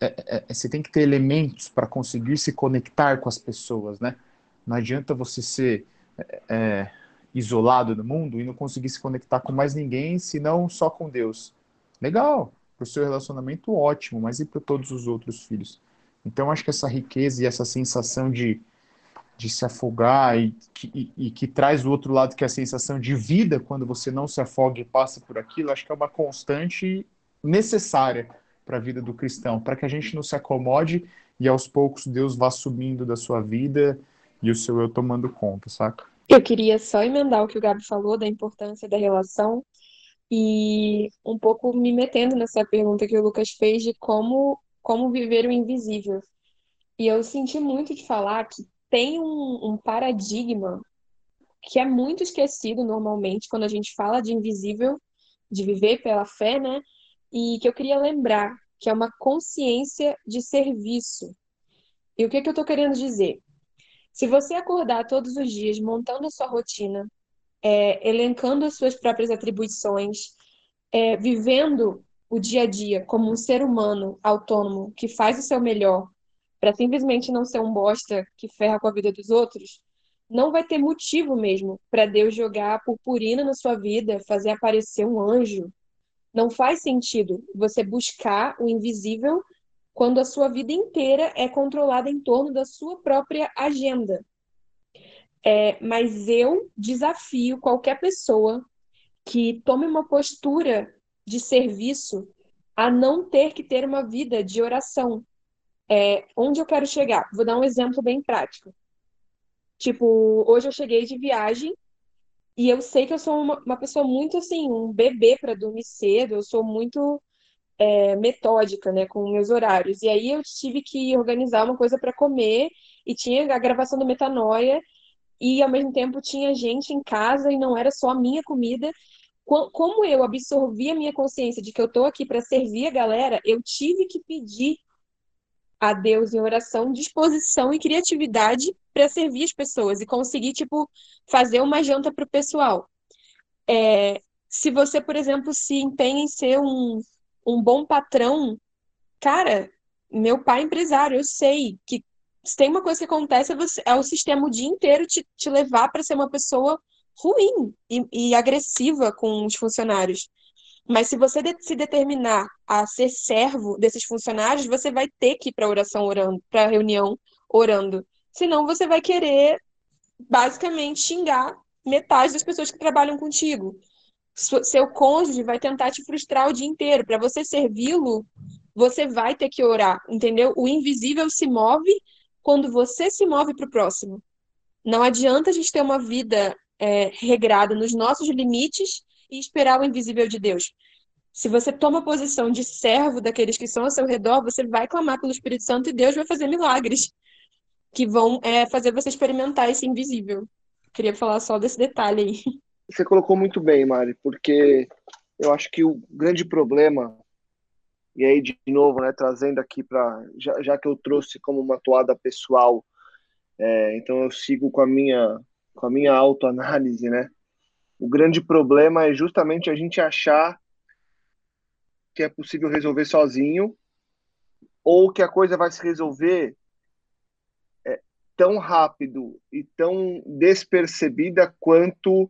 é, é, é você tem que ter elementos para conseguir se conectar com as pessoas, né? Não adianta você ser é, é, isolado do mundo e não conseguir se conectar com mais ninguém, senão só com Deus. Legal, para o seu relacionamento ótimo, mas e para todos os outros filhos? Então acho que essa riqueza e essa sensação de de se afogar e que, e, e que traz o outro lado que é a sensação de vida quando você não se afoga e passa por aquilo, acho que é uma constante necessária para a vida do cristão, para que a gente não se acomode e aos poucos Deus vá subindo da sua vida e o seu eu tomando conta, saca? Eu queria só emendar o que o Gabi falou da importância da relação e um pouco me metendo nessa pergunta que o Lucas fez de como, como viver o invisível. E eu senti muito de falar que tem um, um paradigma que é muito esquecido normalmente quando a gente fala de invisível, de viver pela fé, né? E que eu queria lembrar que é uma consciência de serviço. E o que, que eu estou querendo dizer? Se você acordar todos os dias montando a sua rotina, é, elencando as suas próprias atribuições, é, vivendo o dia a dia como um ser humano autônomo que faz o seu melhor, para simplesmente não ser um bosta que ferra com a vida dos outros, não vai ter motivo mesmo para Deus jogar purpurina na sua vida, fazer aparecer um anjo. Não faz sentido você buscar o invisível quando a sua vida inteira é controlada em torno da sua própria agenda. É, mas eu desafio qualquer pessoa que tome uma postura de serviço a não ter que ter uma vida de oração. É, onde eu quero chegar? Vou dar um exemplo bem prático. Tipo, hoje eu cheguei de viagem e eu sei que eu sou uma, uma pessoa muito assim, um bebê para dormir cedo, eu sou muito é, metódica, né, com meus horários. E aí eu tive que organizar uma coisa para comer e tinha a gravação do Metanoia e ao mesmo tempo tinha gente em casa e não era só a minha comida. Como eu absorvi a minha consciência de que eu estou aqui para servir a galera, eu tive que pedir a Deus em oração disposição e criatividade para servir as pessoas e conseguir tipo fazer uma janta para o pessoal. É, se você, por exemplo, se empenha em ser um, um bom patrão, cara, meu pai é empresário, eu sei que se tem uma coisa que acontece, é, você, é o sistema o dia inteiro te, te levar para ser uma pessoa ruim e, e, agressiva com os funcionários. Mas se você de, se determinar a ser servo desses funcionários, você vai ter que ir para oração orando, para reunião orando. Senão você vai querer basicamente xingar metade das pessoas que trabalham contigo. Seu cônjuge vai tentar te frustrar o dia inteiro. Para você servi-lo, você vai ter que orar, entendeu? O invisível se move quando você se move para o próximo. Não adianta a gente ter uma vida é, regrada nos nossos limites e esperar o invisível de Deus. Se você toma a posição de servo daqueles que são ao seu redor, você vai clamar pelo Espírito Santo e Deus vai fazer milagres que vão é, fazer você experimentar esse invisível. Queria falar só desse detalhe aí. Você colocou muito bem, Mari, porque eu acho que o grande problema e aí, de novo, né, trazendo aqui para. Já, já, que eu trouxe como uma toada pessoal, é, então eu sigo com a minha, com a minha autoanálise, né? O grande problema é justamente a gente achar que é possível resolver sozinho ou que a coisa vai se resolver é, tão rápido e tão despercebida quanto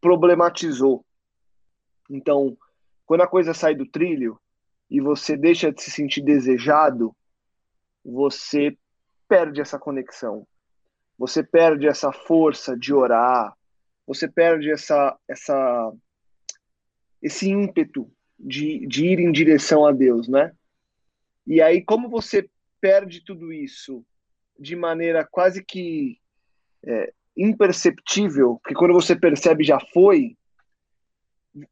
problematizou. Então, quando a coisa sai do trilho, e você deixa de se sentir desejado, você perde essa conexão. Você perde essa força de orar, você perde essa, essa esse ímpeto de, de ir em direção a Deus, né? E aí, como você perde tudo isso de maneira quase que é, imperceptível, porque quando você percebe já foi,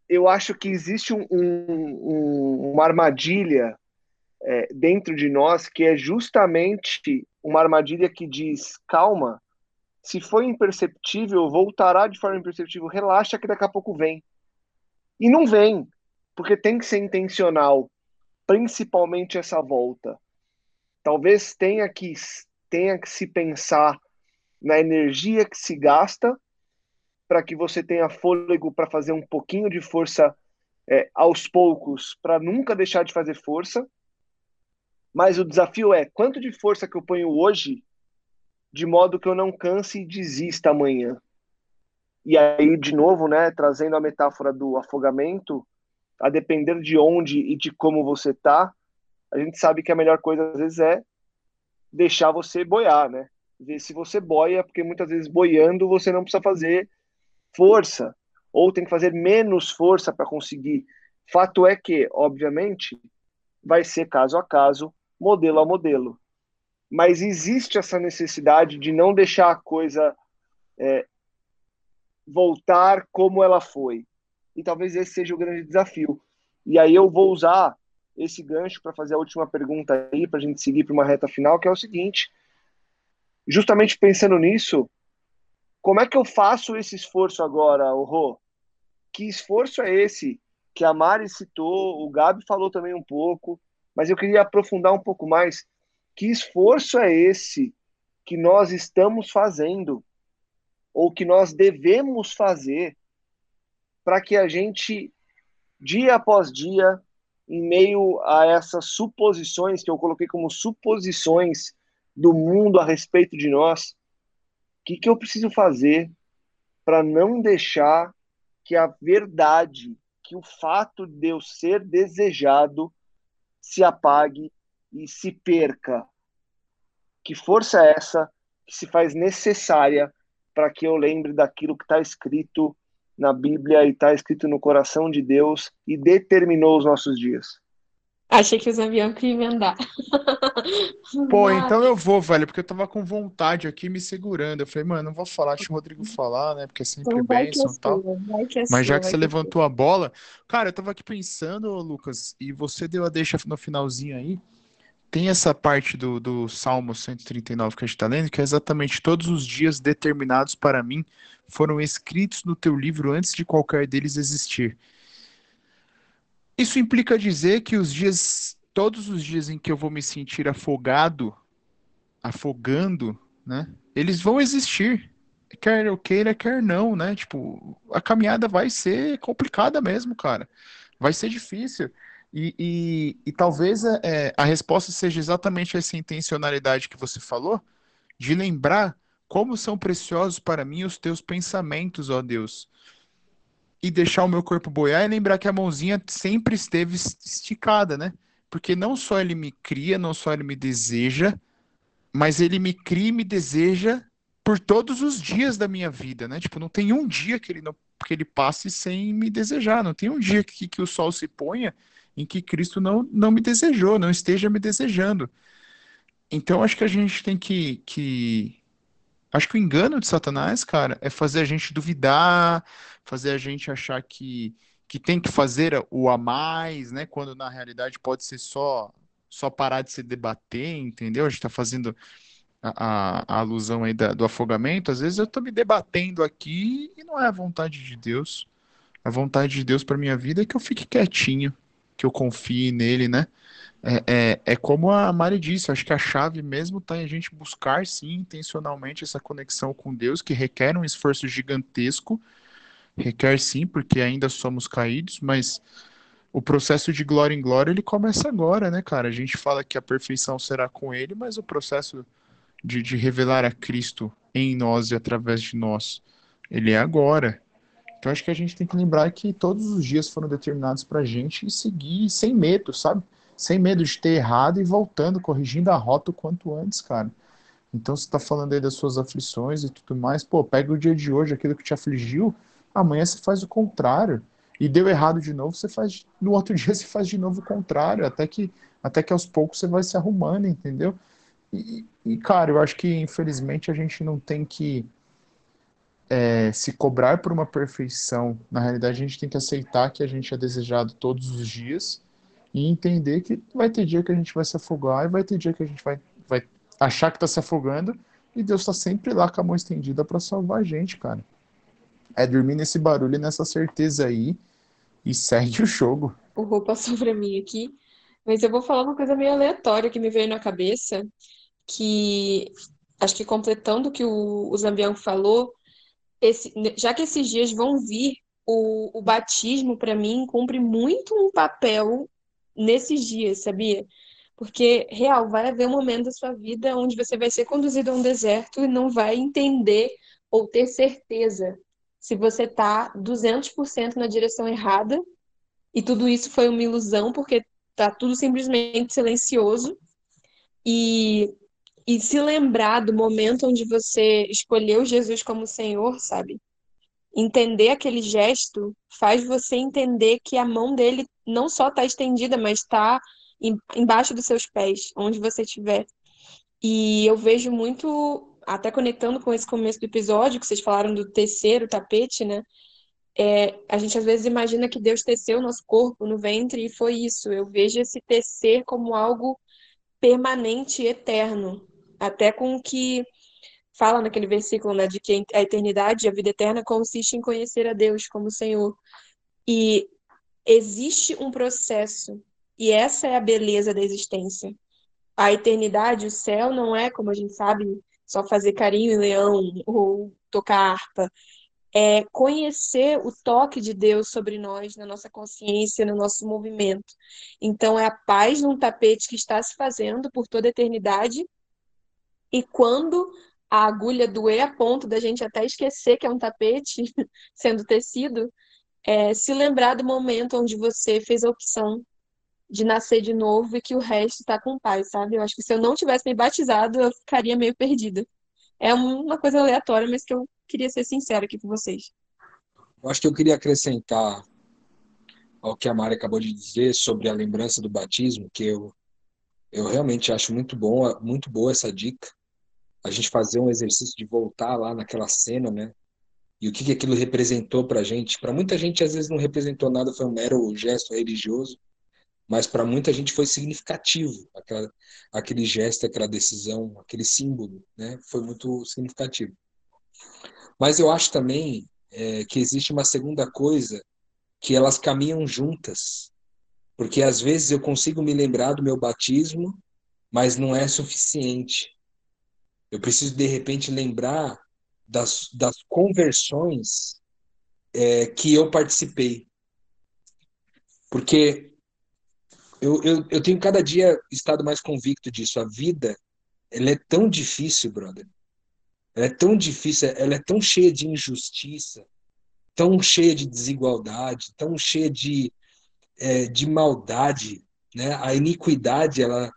eu acho que existe um, um, uma armadilha é, dentro de nós que é justamente uma armadilha que diz: calma, se foi imperceptível, voltará de forma imperceptível, relaxa que daqui a pouco vem. E não vem, porque tem que ser intencional, principalmente essa volta. Talvez tenha que, tenha que se pensar na energia que se gasta para que você tenha fôlego para fazer um pouquinho de força é, aos poucos, para nunca deixar de fazer força. Mas o desafio é quanto de força que eu ponho hoje, de modo que eu não canse e desista amanhã. E aí, de novo, né, trazendo a metáfora do afogamento, a depender de onde e de como você tá, a gente sabe que a melhor coisa às vezes é deixar você boiar, né? Ver se você boia, porque muitas vezes boiando você não precisa fazer força ou tem que fazer menos força para conseguir. Fato é que, obviamente, vai ser caso a caso, modelo a modelo. mas existe essa necessidade de não deixar a coisa é, voltar como ela foi. E talvez esse seja o grande desafio. E aí eu vou usar esse gancho para fazer a última pergunta aí, para a gente seguir para uma reta final, que é o seguinte: justamente pensando nisso, como é que eu faço esse esforço agora, Rô? Que esforço é esse que a Mari citou, o Gabi falou também um pouco, mas eu queria aprofundar um pouco mais. Que esforço é esse que nós estamos fazendo, ou que nós devemos fazer, para que a gente, dia após dia, em meio a essas suposições, que eu coloquei como suposições do mundo a respeito de nós, que, que eu preciso fazer para não deixar que a verdade, que o fato de eu ser desejado se apague e se perca? Que força é essa que se faz necessária para que eu lembre daquilo que está escrito na Bíblia e está escrito no coração de Deus e determinou os nossos dias. Achei que os aviões iam emendar. Pô, então eu vou, velho, porque eu tava com vontade aqui me segurando. Eu falei, mano, não vou falar, deixa o Rodrigo falar, né? Porque é sempre então bênção e tal. É Mas já que você levantou a bola, cara, eu tava aqui pensando, Lucas, e você deu a deixa no finalzinho aí tem essa parte do, do Salmo 139 que a gente está lendo, que é exatamente todos os dias determinados para mim foram escritos no teu livro antes de qualquer deles existir. Isso implica dizer que os dias, todos os dias em que eu vou me sentir afogado, afogando, né, eles vão existir. Quer eu queira, quer não, né? Tipo, a caminhada vai ser complicada mesmo, cara. Vai ser difícil. E, e, e talvez é, é, a resposta seja exatamente essa intencionalidade que você falou, de lembrar como são preciosos para mim os teus pensamentos, ó Deus. E deixar o meu corpo boiar e lembrar que a mãozinha sempre esteve esticada, né? Porque não só ele me cria, não só ele me deseja, mas ele me cria e me deseja por todos os dias da minha vida, né? Tipo, não tem um dia que ele não que ele passe sem me desejar, não tem um dia que, que o sol se ponha em que Cristo não, não me desejou, não esteja me desejando. Então, acho que a gente tem que, que. Acho que o engano de Satanás, cara, é fazer a gente duvidar, fazer a gente achar que, que tem que fazer o a mais, né? Quando na realidade pode ser só só parar de se debater, entendeu? A gente está fazendo a, a, a, alusão aí da, do afogamento. Às vezes eu estou me debatendo aqui e não é a vontade de Deus. A vontade de Deus para minha vida é que eu fique quietinho, que eu confie nele, né? É, é, é como a Mari disse, acho que a chave mesmo está em a gente buscar, sim, intencionalmente essa conexão com Deus, que requer um esforço gigantesco, requer sim, porque ainda somos caídos, mas o processo de glória em glória, ele começa agora, né, cara? A gente fala que a perfeição será com ele, mas o processo de, de revelar a Cristo em nós e através de nós, ele é agora. Então acho que a gente tem que lembrar que todos os dias foram determinados para a gente e seguir sem medo, sabe? Sem medo de ter errado e voltando, corrigindo a rota o quanto antes, cara. Então você está falando aí das suas aflições e tudo mais, pô, pega o dia de hoje, aquilo que te afligiu, amanhã você faz o contrário. E deu errado de novo, você faz. No outro dia você faz de novo o contrário, até que, até que aos poucos você vai se arrumando, entendeu? E, e cara, eu acho que infelizmente a gente não tem que é, se cobrar por uma perfeição. Na realidade, a gente tem que aceitar que a gente é desejado todos os dias e entender que vai ter dia que a gente vai se afogar e vai ter dia que a gente vai, vai achar que está se afogando e Deus está sempre lá com a mão estendida para salvar a gente, cara. É dormir nesse barulho nessa certeza aí e segue o jogo. O roupa sobre mim aqui, mas eu vou falar uma coisa meio aleatória que me veio na cabeça, que acho que completando o que o, o falou, esse, já que esses dias vão vir, o, o batismo, para mim, cumpre muito um papel nesses dias, sabia? Porque, real, vai haver um momento da sua vida onde você vai ser conduzido a um deserto e não vai entender ou ter certeza se você está 200% na direção errada e tudo isso foi uma ilusão porque tá tudo simplesmente silencioso e e se lembrar do momento onde você escolheu Jesus como Senhor, sabe? Entender aquele gesto faz você entender que a mão dele não só está estendida, mas está embaixo dos seus pés, onde você estiver. E eu vejo muito, até conectando com esse começo do episódio, que vocês falaram do tecer o tapete, né? É, a gente às vezes imagina que Deus teceu o nosso corpo no ventre e foi isso. Eu vejo esse tecer como algo permanente e eterno. Até com o que fala naquele versículo, né, de que a eternidade, a vida eterna consiste em conhecer a Deus como Senhor. E existe um processo, e essa é a beleza da existência. A eternidade, o céu, não é, como a gente sabe, só fazer carinho em leão ou tocar harpa. É conhecer o toque de Deus sobre nós, na nossa consciência, no nosso movimento. Então, é a paz num tapete que está se fazendo por toda a eternidade. E quando a agulha doer a ponto da gente até esquecer que é um tapete sendo tecido, é, se lembrar do momento onde você fez a opção de nascer de novo e que o resto está com paz, sabe? Eu acho que se eu não tivesse me batizado, eu ficaria meio perdida. É uma coisa aleatória, mas que eu queria ser sincera aqui com vocês. Eu acho que eu queria acrescentar ao que a Mari acabou de dizer sobre a lembrança do batismo, que eu, eu realmente acho muito bom, muito boa essa dica. A gente fazer um exercício de voltar lá naquela cena, né? e o que, que aquilo representou para gente. Para muita gente, às vezes, não representou nada, foi um mero gesto religioso, mas para muita gente foi significativo aquela, aquele gesto, aquela decisão, aquele símbolo, né? Foi muito significativo. Mas eu acho também é, que existe uma segunda coisa que elas caminham juntas, porque às vezes eu consigo me lembrar do meu batismo, mas não é suficiente. Eu preciso de repente lembrar das, das conversões é, que eu participei. Porque eu, eu, eu tenho cada dia estado mais convicto disso. A vida, ela é tão difícil, brother. Ela é tão difícil, ela é tão cheia de injustiça, tão cheia de desigualdade, tão cheia de, é, de maldade. Né? A iniquidade, ela,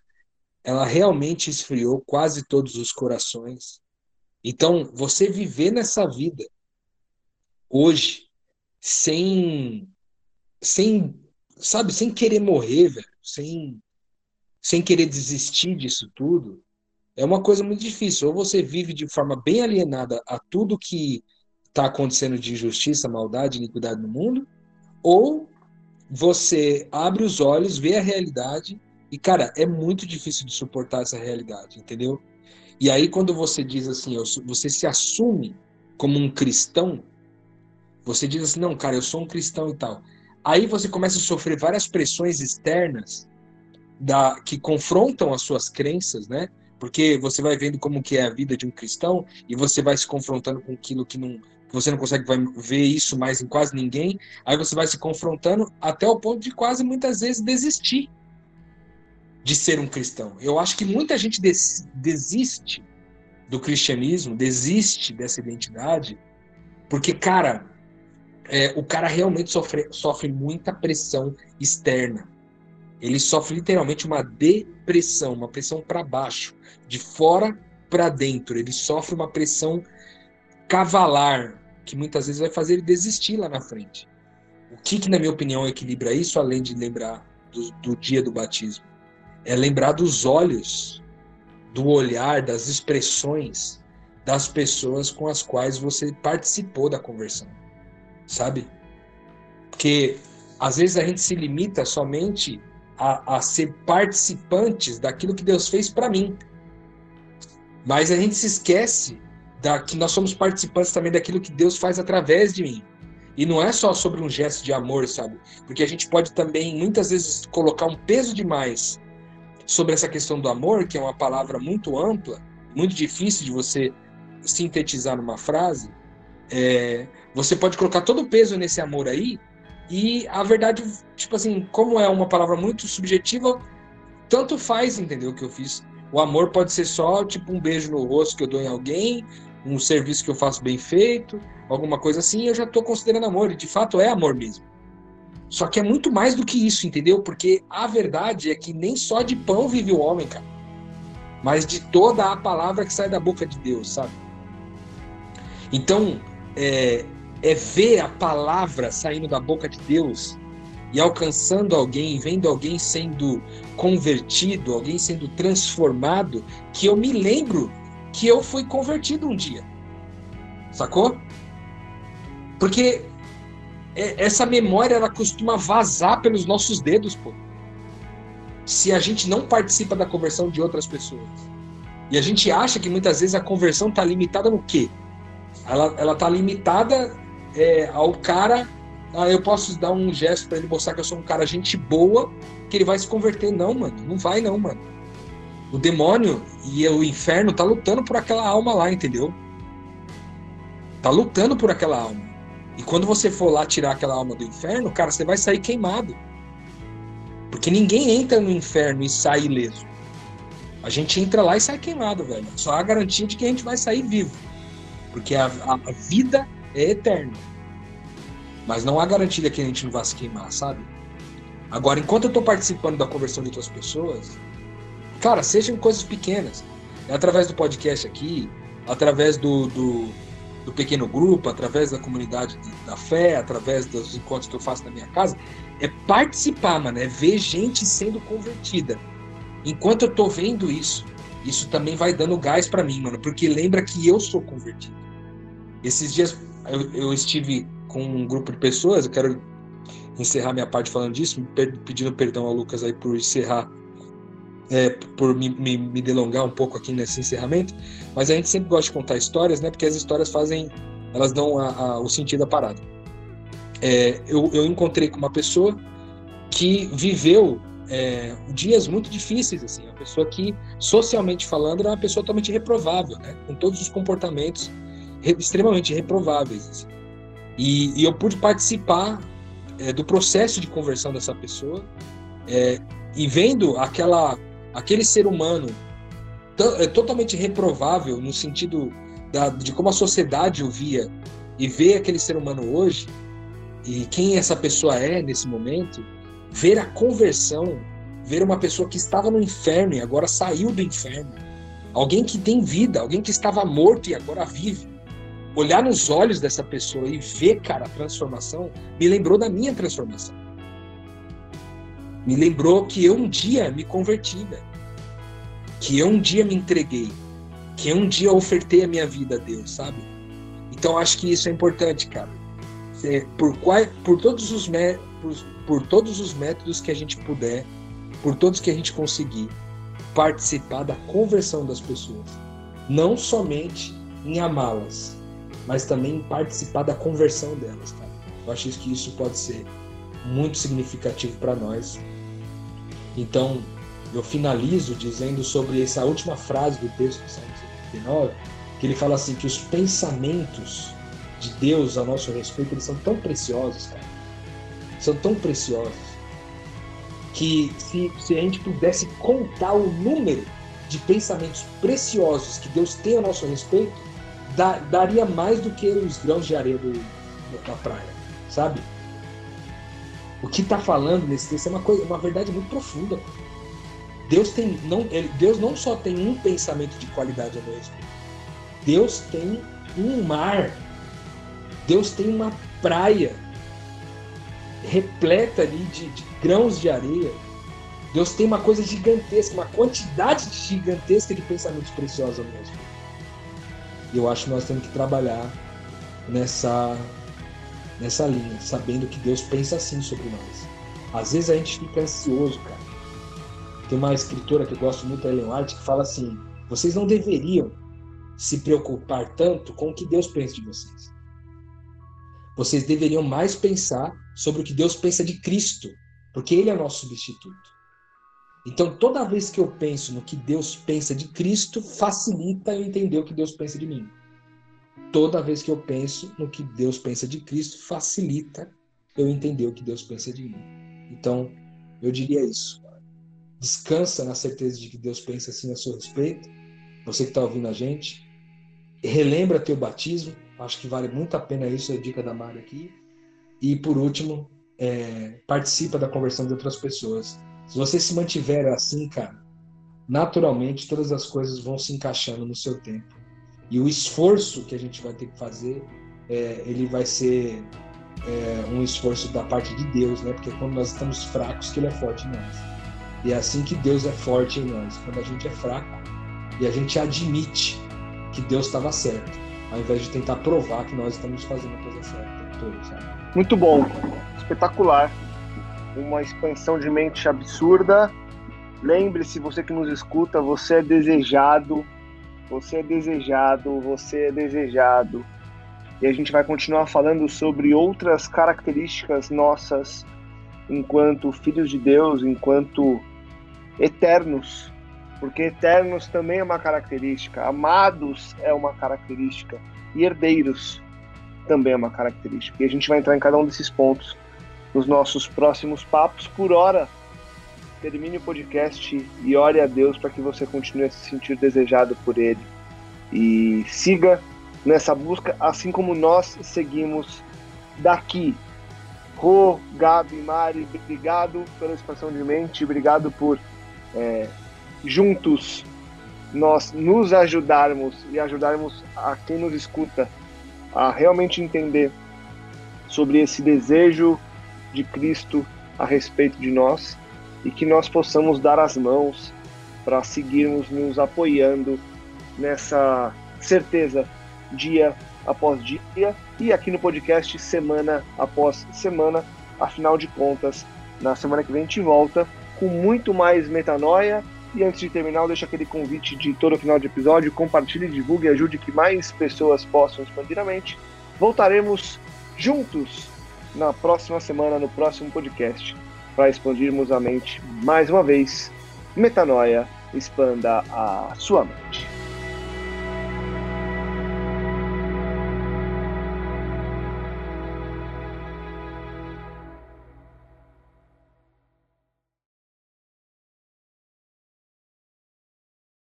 ela realmente esfriou quase todos os corações. Então, você viver nessa vida hoje sem sem sabe, sem querer morrer, velho, sem sem querer desistir disso tudo, é uma coisa muito difícil. Ou você vive de forma bem alienada a tudo que está acontecendo de injustiça, maldade, iniquidade no mundo, ou você abre os olhos, vê a realidade e, cara, é muito difícil de suportar essa realidade, entendeu? E aí, quando você diz assim, você se assume como um cristão, você diz assim, não, cara, eu sou um cristão e tal. Aí você começa a sofrer várias pressões externas da, que confrontam as suas crenças, né? Porque você vai vendo como que é a vida de um cristão e você vai se confrontando com aquilo que não você não consegue ver isso mais em quase ninguém. Aí você vai se confrontando até o ponto de quase muitas vezes desistir de ser um cristão. Eu acho que muita gente des desiste do cristianismo, desiste dessa identidade, porque, cara, é, o cara realmente sofre, sofre muita pressão externa. Ele sofre literalmente uma depressão, uma pressão para baixo, de fora para dentro. Ele sofre uma pressão cavalar, que muitas vezes vai fazer ele desistir lá na frente. O que, que na minha opinião, equilibra isso, além de lembrar do, do dia do batismo? é lembrar dos olhos, do olhar, das expressões das pessoas com as quais você participou da conversão, sabe? Porque às vezes a gente se limita somente a, a ser participantes daquilo que Deus fez para mim, mas a gente se esquece da, que nós somos participantes também daquilo que Deus faz através de mim. E não é só sobre um gesto de amor, sabe? Porque a gente pode também, muitas vezes, colocar um peso demais sobre essa questão do amor, que é uma palavra muito ampla, muito difícil de você sintetizar numa frase, é, você pode colocar todo o peso nesse amor aí, e a verdade, tipo assim, como é uma palavra muito subjetiva, tanto faz, entendeu? O que eu fiz. O amor pode ser só, tipo, um beijo no rosto que eu dou em alguém, um serviço que eu faço bem feito, alguma coisa assim, eu já estou considerando amor, e de fato é amor mesmo. Só que é muito mais do que isso, entendeu? Porque a verdade é que nem só de pão vive o homem, cara. Mas de toda a palavra que sai da boca de Deus, sabe? Então, é, é ver a palavra saindo da boca de Deus e alcançando alguém, vendo alguém sendo convertido, alguém sendo transformado, que eu me lembro que eu fui convertido um dia. Sacou? Porque é, essa memória ela costuma vazar pelos nossos dedos, pô. Se a gente não participa da conversão de outras pessoas. E a gente acha que muitas vezes a conversão está limitada no quê? Ela, ela tá limitada é, ao cara. Ah, eu posso dar um gesto para ele mostrar que eu sou um cara gente boa, que ele vai se converter. Não, mano. Não vai, não, mano. O demônio e o inferno tá lutando por aquela alma lá, entendeu? Tá lutando por aquela alma. E quando você for lá tirar aquela alma do inferno, cara, você vai sair queimado. Porque ninguém entra no inferno e sai ileso. A gente entra lá e sai queimado, velho. Só há garantia de que a gente vai sair vivo. Porque a, a, vida é eterna. Mas não há garantia de que a gente não vai se queimar, sabe? Agora, enquanto eu estou participando da conversão de outras pessoas, cara, sejam coisas pequenas. É através do podcast aqui, através do, do do pequeno grupo, através da comunidade da fé, através dos encontros que eu faço na minha casa, é participar, mano, é ver gente sendo convertida. Enquanto eu tô vendo isso, isso também vai dando gás para mim, mano, porque lembra que eu sou convertido. Esses dias eu, eu, estive com um grupo de pessoas, eu quero encerrar minha parte falando disso, pedindo perdão ao Lucas aí por encerrar é, por me, me, me, delongar um pouco aqui nesse encerramento, mas a gente sempre gosta de contar histórias, né? Porque as histórias fazem, elas dão a, a, o sentido à parada. É, eu, eu, encontrei com uma pessoa que viveu é, dias muito difíceis, assim, uma pessoa que, socialmente falando, era uma pessoa totalmente reprovável, né? Com todos os comportamentos re, extremamente reprováveis. Assim. E, e, eu pude participar é, do processo de conversão dessa pessoa é, e vendo aquela aquele ser humano é totalmente reprovável no sentido da, de como a sociedade o via e ver aquele ser humano hoje e quem essa pessoa é nesse momento, ver a conversão, ver uma pessoa que estava no inferno e agora saiu do inferno, alguém que tem vida, alguém que estava morto e agora vive, olhar nos olhos dessa pessoa e ver, cara, a transformação, me lembrou da minha transformação. Me lembrou que eu um dia me converti, velho que eu um dia me entreguei, que eu um dia ofertei a minha vida a Deus, sabe? Então acho que isso é importante, cara. Por, qual, por, todos os por, por todos os métodos que a gente puder, por todos que a gente conseguir, participar da conversão das pessoas. Não somente em amá-las, mas também em participar da conversão delas. Eu acho que isso pode ser muito significativo para nós. Então, eu finalizo dizendo sobre essa última frase do texto do Salmo 79, que ele fala assim que os pensamentos de Deus a nosso respeito eles são tão preciosos, cara. São tão preciosos que se, se a gente pudesse contar o número de pensamentos preciosos que Deus tem a nosso respeito, da, daria mais do que os grãos de areia do, da praia, sabe? O que está falando nesse texto é uma, coisa, uma verdade muito profunda. Deus, tem, não, Deus não só tem um pensamento de qualidade a meu respeito. Deus tem um mar. Deus tem uma praia repleta ali de, de grãos de areia. Deus tem uma coisa gigantesca, uma quantidade gigantesca de pensamentos preciosos ao respeito. E eu acho que nós temos que trabalhar nessa, nessa linha, sabendo que Deus pensa assim sobre nós. Às vezes a gente fica ansioso, cara tem uma escritora que eu gosto muito, a Ellen White, que fala assim: vocês não deveriam se preocupar tanto com o que Deus pensa de vocês. Vocês deveriam mais pensar sobre o que Deus pensa de Cristo, porque Ele é nosso substituto. Então, toda vez que eu penso no que Deus pensa de Cristo, facilita eu entender o que Deus pensa de mim. Toda vez que eu penso no que Deus pensa de Cristo, facilita eu entender o que Deus pensa de mim. Então, eu diria isso descansa na certeza de que Deus pensa assim a seu respeito. Você que está ouvindo a gente, relembra teu batismo. Acho que vale muito a pena isso, é a dica da Mari aqui. E por último, é, participa da conversão de outras pessoas. Se você se mantiver assim, cara, naturalmente todas as coisas vão se encaixando no seu tempo. E o esforço que a gente vai ter que fazer, é, ele vai ser é, um esforço da parte de Deus, né? Porque quando nós estamos fracos, que Ele é forte em nós. E é assim que Deus é forte em nós. Quando a gente é fraco e a gente admite que Deus estava certo, ao invés de tentar provar que nós estamos fazendo a coisa certa sabe? Muito bom, espetacular. Uma expansão de mente absurda. Lembre-se, você que nos escuta, você é desejado, você é desejado, você é desejado. E a gente vai continuar falando sobre outras características nossas enquanto filhos de Deus, enquanto eternos, porque eternos também é uma característica, amados é uma característica e herdeiros também é uma característica. E a gente vai entrar em cada um desses pontos nos nossos próximos papos. Por hora, termine o podcast e ore a Deus para que você continue a se sentir desejado por Ele e siga nessa busca, assim como nós seguimos daqui. Rô, Gabi, Mari, obrigado pela expansão de mente, obrigado por é, juntos nós nos ajudarmos e ajudarmos a quem nos escuta a realmente entender sobre esse desejo de Cristo a respeito de nós e que nós possamos dar as mãos para seguirmos nos apoiando nessa certeza dia após dia e aqui no podcast semana após semana. Afinal de contas, na semana que vem a gente volta com muito mais metanoia. E antes de terminar, eu deixo aquele convite de todo final de episódio: compartilhe, divulgue e ajude que mais pessoas possam expandir a mente. Voltaremos juntos na próxima semana, no próximo podcast, para expandirmos a mente mais uma vez. Metanoia, expanda a sua mente.